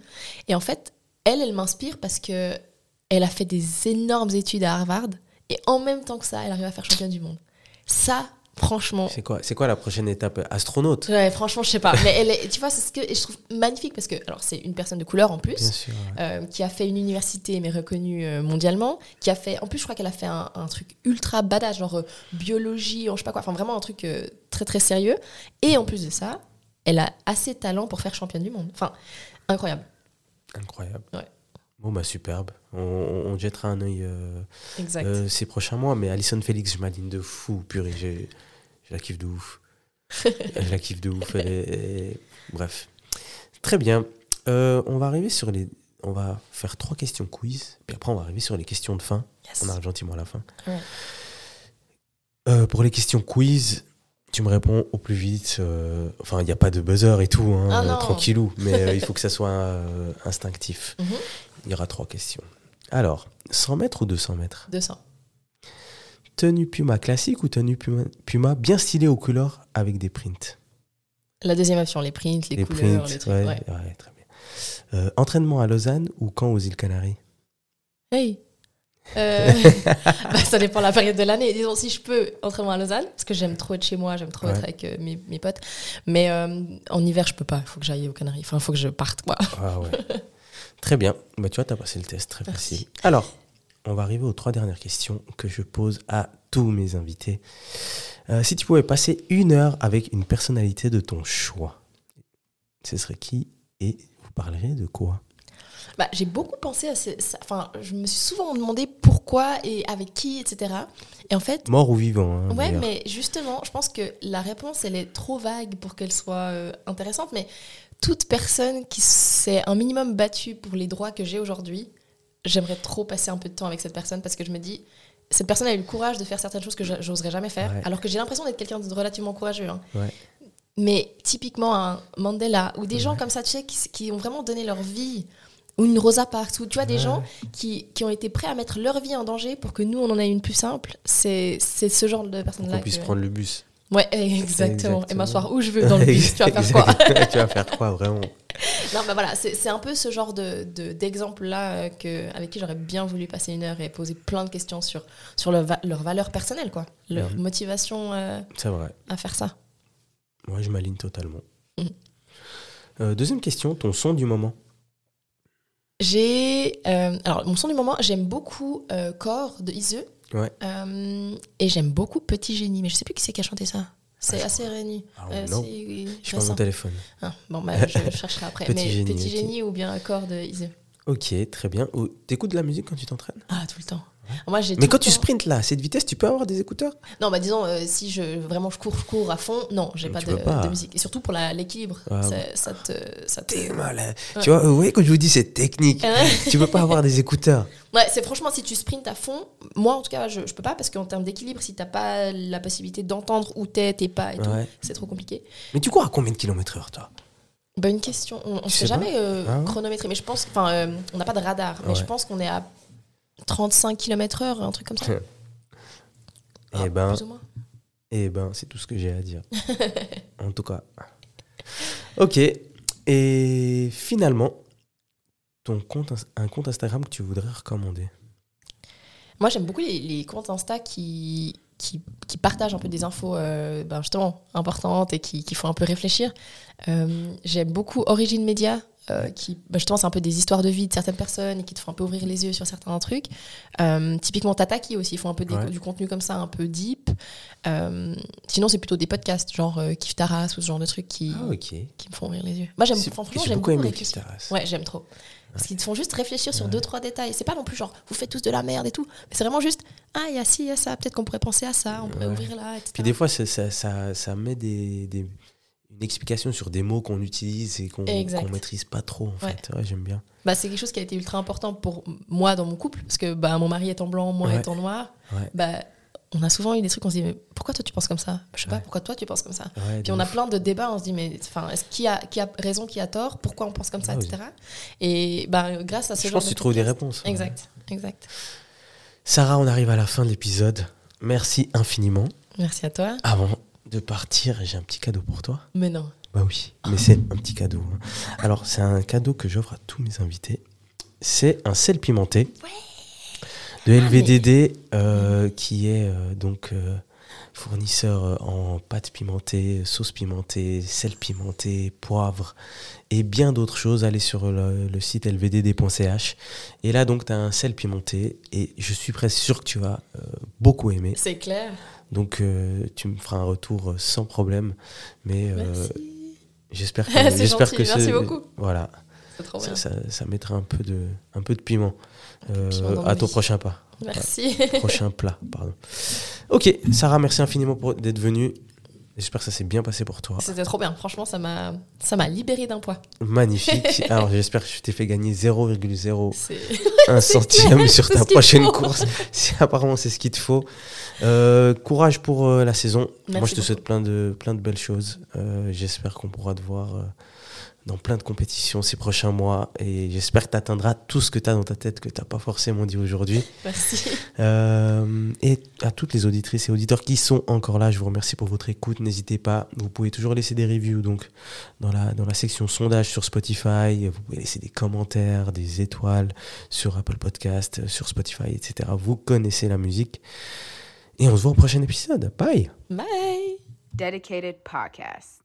Et en fait, elle, elle m'inspire parce que elle a fait des énormes études à Harvard et en même temps que ça, elle arrive à faire championne du monde. Ça, Franchement. C'est quoi, c'est quoi la prochaine étape Astronaute? Ouais, franchement, je sais pas. Mais elle est, tu vois, c'est ce que je trouve magnifique parce que, alors, c'est une personne de couleur en plus. Bien sûr. ouais. euh, qui a fait une université mais reconnue euh, mondialement, qui a fait, en plus je crois qu'elle a fait un, un truc ultra badass, genre euh, biologie, je sais pas quoi, enfin vraiment un truc euh, très très sérieux. Et en plus de ça, elle a assez de talent pour faire championne du monde. Enfin, incroyable. Incroyable. Ouais. Bon, bah superbe. On, on- on jettera un œil euh, euh, ces prochains mois. Mais Alison Félix, je m'aligne de fou. Purée, j'ai- je la kiffe de ouf. je la kiffe de ouf. elle est- elle Bref. Très bien. Euh, on va arriver sur les. On va faire trois questions quiz. Puis après, on va arriver sur les questions de fin. Yes. On arrive gentiment à la fin. Ouais. Euh, pour les questions quiz, tu me réponds au plus vite. euh, enfin, il n'y a pas de buzzer et tout, hein, Ah euh, tranquillou. Mais euh, il faut que ça soit instinctif. Mhm. Il y aura trois questions. Alors, 100 mètres ou 200 mètres? 200. Tenue Puma classique ou tenue Puma, Puma bien stylée aux couleurs avec des prints? La deuxième option, les prints, les, couleurs, les trucs. ouais, ouais. ouais, très bien. Euh, entraînement à Lausanne ou camp aux îles Canaries? Hey. Euh, bah, ça dépend de la période de l'année. Disons, si je peux, entraînement à Lausanne, parce que j'aime trop être chez moi, j'aime trop Ouais. être avec euh, mes, mes potes. Mais euh, en hiver, je peux pas. Il faut que j'aille aux Canaries. Enfin, il faut que je parte, quoi. Ah ouais. Très bien. Bah, tu vois, tu as passé le test, très Merci. facile. Alors, on va arriver aux trois dernières questions que je pose à tous mes invités. Euh, si tu pouvais passer une heure avec une personnalité de ton choix, ce serait qui et vous parlerez de quoi? Bah, j'ai beaucoup pensé à ces- ça. Enfin, je me suis souvent demandé pourquoi et avec qui, etc. Et en fait, Mort ou vivant hein, ouais, mais justement, je pense que la réponse, elle est trop vague pour qu'elle soit euh, intéressante. Mais toute personne qui s'est un minimum battue pour les droits que j'ai aujourd'hui, j'aimerais trop passer un peu de temps avec cette personne parce que je me dis, cette personne a eu le courage de faire certaines choses que j'oserais jamais faire, Ouais. alors que j'ai l'impression d'être quelqu'un de relativement courageux. hein. Ouais. Mais typiquement un Mandela ou des gens comme ça, tu sais, qui, qui ont vraiment donné leur vie, ou une Rosa Parks, ou tu vois, des gens qui, qui ont été prêts à mettre leur vie en danger pour que nous, on en ait une plus simple. C'est ce genre de Pour personne-là. qu'on puisse que- prendre le bus. Ouais, exactement. Et Exactement. m'asseoir où je veux dans le bus. tu vas faire quoi? Tu vas faire quoi, vraiment Non, mais voilà, c'est c'est un peu ce genre de- de- d'exemple-là euh, que avec qui j'aurais bien voulu passer une heure et poser plein de questions sur, sur leur, va- leur valeur personnelle, quoi. Leur motivation euh, vrai. à faire ça. Moi, je m'aligne totalement. Mhm. Euh, deuxième question, ton son du moment? J'ai. euh, alors, mon son du moment, j'aime beaucoup euh, Corps de Iseux. Ouais. Euh, et j'aime beaucoup Petit Génie, mais je sais plus qui c'est qui a chanté ça. C'est Ah, assez réuni. Ah, Euh, Je suis mon téléphone. Ah, bon, bah, je chercherai après. Petit mais Génie, Petit ok. Génie ou bien Corps de Iseux. Ok, très bien. T'écoutes de la musique quand tu t'entraînes? Ah, tout le temps. Moi, Mais quand tu sprintes là, à cette vitesse, tu peux avoir des écouteurs? Non, bah disons, euh, si je vraiment je cours, je cours à fond, non, j'ai pas pas. de musique. Et surtout pour l'équilibre, Ah, ça te. Ça te... T'es mal. hein. Ouais. Tu vois, euh, ouais, quand je vous dis c'est technique, tu peux pas avoir des écouteurs. Ouais, c'est franchement, si tu sprintes à fond, moi en tout cas, je, je peux pas parce qu'en termes d'équilibre, si t'as pas la possibilité d'entendre où t'es, t'es pas et tout, c'est trop compliqué. Mais tu cours à combien de kilomètres heure, toi? Bonne question. On, sais pas jamais euh, Ah ouais? chronométré, mais je pense. Enfin, euh, on n'a pas de radar, mais je pense qu'on est à 35 km/h, un truc comme ça. Eh Ah, ben, Plus ou moins. eh ben, c'est tout ce que j'ai à dire. en tout cas. Ok. Et finalement, ton compte, un compte Instagram que tu voudrais recommander? Moi, j'aime beaucoup les, les comptes Insta qui, qui, qui partagent un peu des infos euh, ben, justement importantes et qui, qui font un peu réfléchir. Euh, j'aime beaucoup Origin Media, euh, qui ben, justement, c'est un peu des histoires de vie de certaines personnes et qui te font un peu ouvrir les yeux sur certains trucs. Euh, typiquement, Tataki aussi, ils font un peu des- Ouais. du contenu comme ça, un peu deep. Euh, sinon, c'est plutôt des podcasts, genre euh, Kif Taras ou ce genre de trucs qui, Ah, qui me font ouvrir les yeux. Moi, j'aime franchement, J'ai j'aime beaucoup aimé réfléchir. Kiftaras. Ouais, j'aime trop. Parce qu'ils te font juste réfléchir sur Ouais. deux, trois détails. C'est pas non plus genre, vous faites tous de la merde et tout. C'est vraiment juste, ah, il y a ci, il y a ça. Peut-être qu'on pourrait penser à ça, on pourrait Ouais. ouvrir là, etc. Puis des fois, ça, ça, ça, ça met des, des- une explication sur des mots qu'on utilise et qu'on qu'on maîtrise pas trop, en Ouais. fait. Ouais, j'aime bien. Bah, c'est quelque chose qui a été ultra important pour moi dans mon couple. Parce que bah, mon mari étant blanc, moi Ouais. étant noir, bah, on a souvent eu des trucs, on se dit, mais pourquoi toi tu penses comme ça? Je sais pas, pourquoi toi tu penses comme ça? Puis on a plein de débats, on se dit, mais enfin, est-ce qui a, qui a raison, qui a tort? Pourquoi on pense comme ça, Ah oui. etc. Et bah, grâce à ce Je genre pense que de tu trouves des réponses. Exact, exact. Sarah, on arrive à la fin de l'épisode. Merci infiniment. Merci à toi. Avant de partir, j'ai un petit cadeau pour toi. Mais non. Bah oui, mais c'est un petit cadeau. hein. Alors, c'est un cadeau que j'offre à tous mes invités. C'est un sel pimenté de LVDD euh, qui est euh, donc euh, fournisseur en pâte pimentée, sauce pimentée, sel pimenté, poivre et bien d'autres choses. Allez sur le, le site lvdd.ch. Et là, donc, tu as un sel pimenté et je suis presque sûr que tu vas beaucoup aimer. C'est clair. Donc, euh, tu me feras un retour euh, sans problème. Mais euh, Merci. j'espère que, j'espère que merci beaucoup. Voilà, trop ça, bien. ça, ça mettra un peu de, un peu de piment. À ton prochain pas. Merci. prochain plat, pardon. Ok, Sarah, merci infiniment d'être venue. J'espère que ça s'est bien passé pour toi. C'était trop bien. Franchement, ça m'a ça m'a libéré d'un poids. Magnifique. Alors j'espère que je t'ai fait gagner 0,01 C'est centime clair, sur ta prochaine course. Si apparemment c'est ce qu'il te faut. Euh, courage pour euh, la saison. Moi je te souhaite plein de, plein de belles choses. Euh, j'espère qu'on pourra te voir dans plein de compétitions ces prochains mois. Et j'espère que tu atteindras tout ce que tu as dans ta tête que tu n'as pas forcément dit aujourd'hui. Merci. Euh, et à toutes les auditrices et auditeurs qui sont encore là, je vous remercie pour votre écoute. N'hésitez pas, vous pouvez toujours laisser des reviews donc dans la, dans la section sondage sur Spotify. Vous pouvez laisser des commentaires, des étoiles sur Apple Podcast, sur Spotify, etc. Vous connaissez la musique. Et on se voit au prochain épisode. Bye Bye. Dedicated Podcast.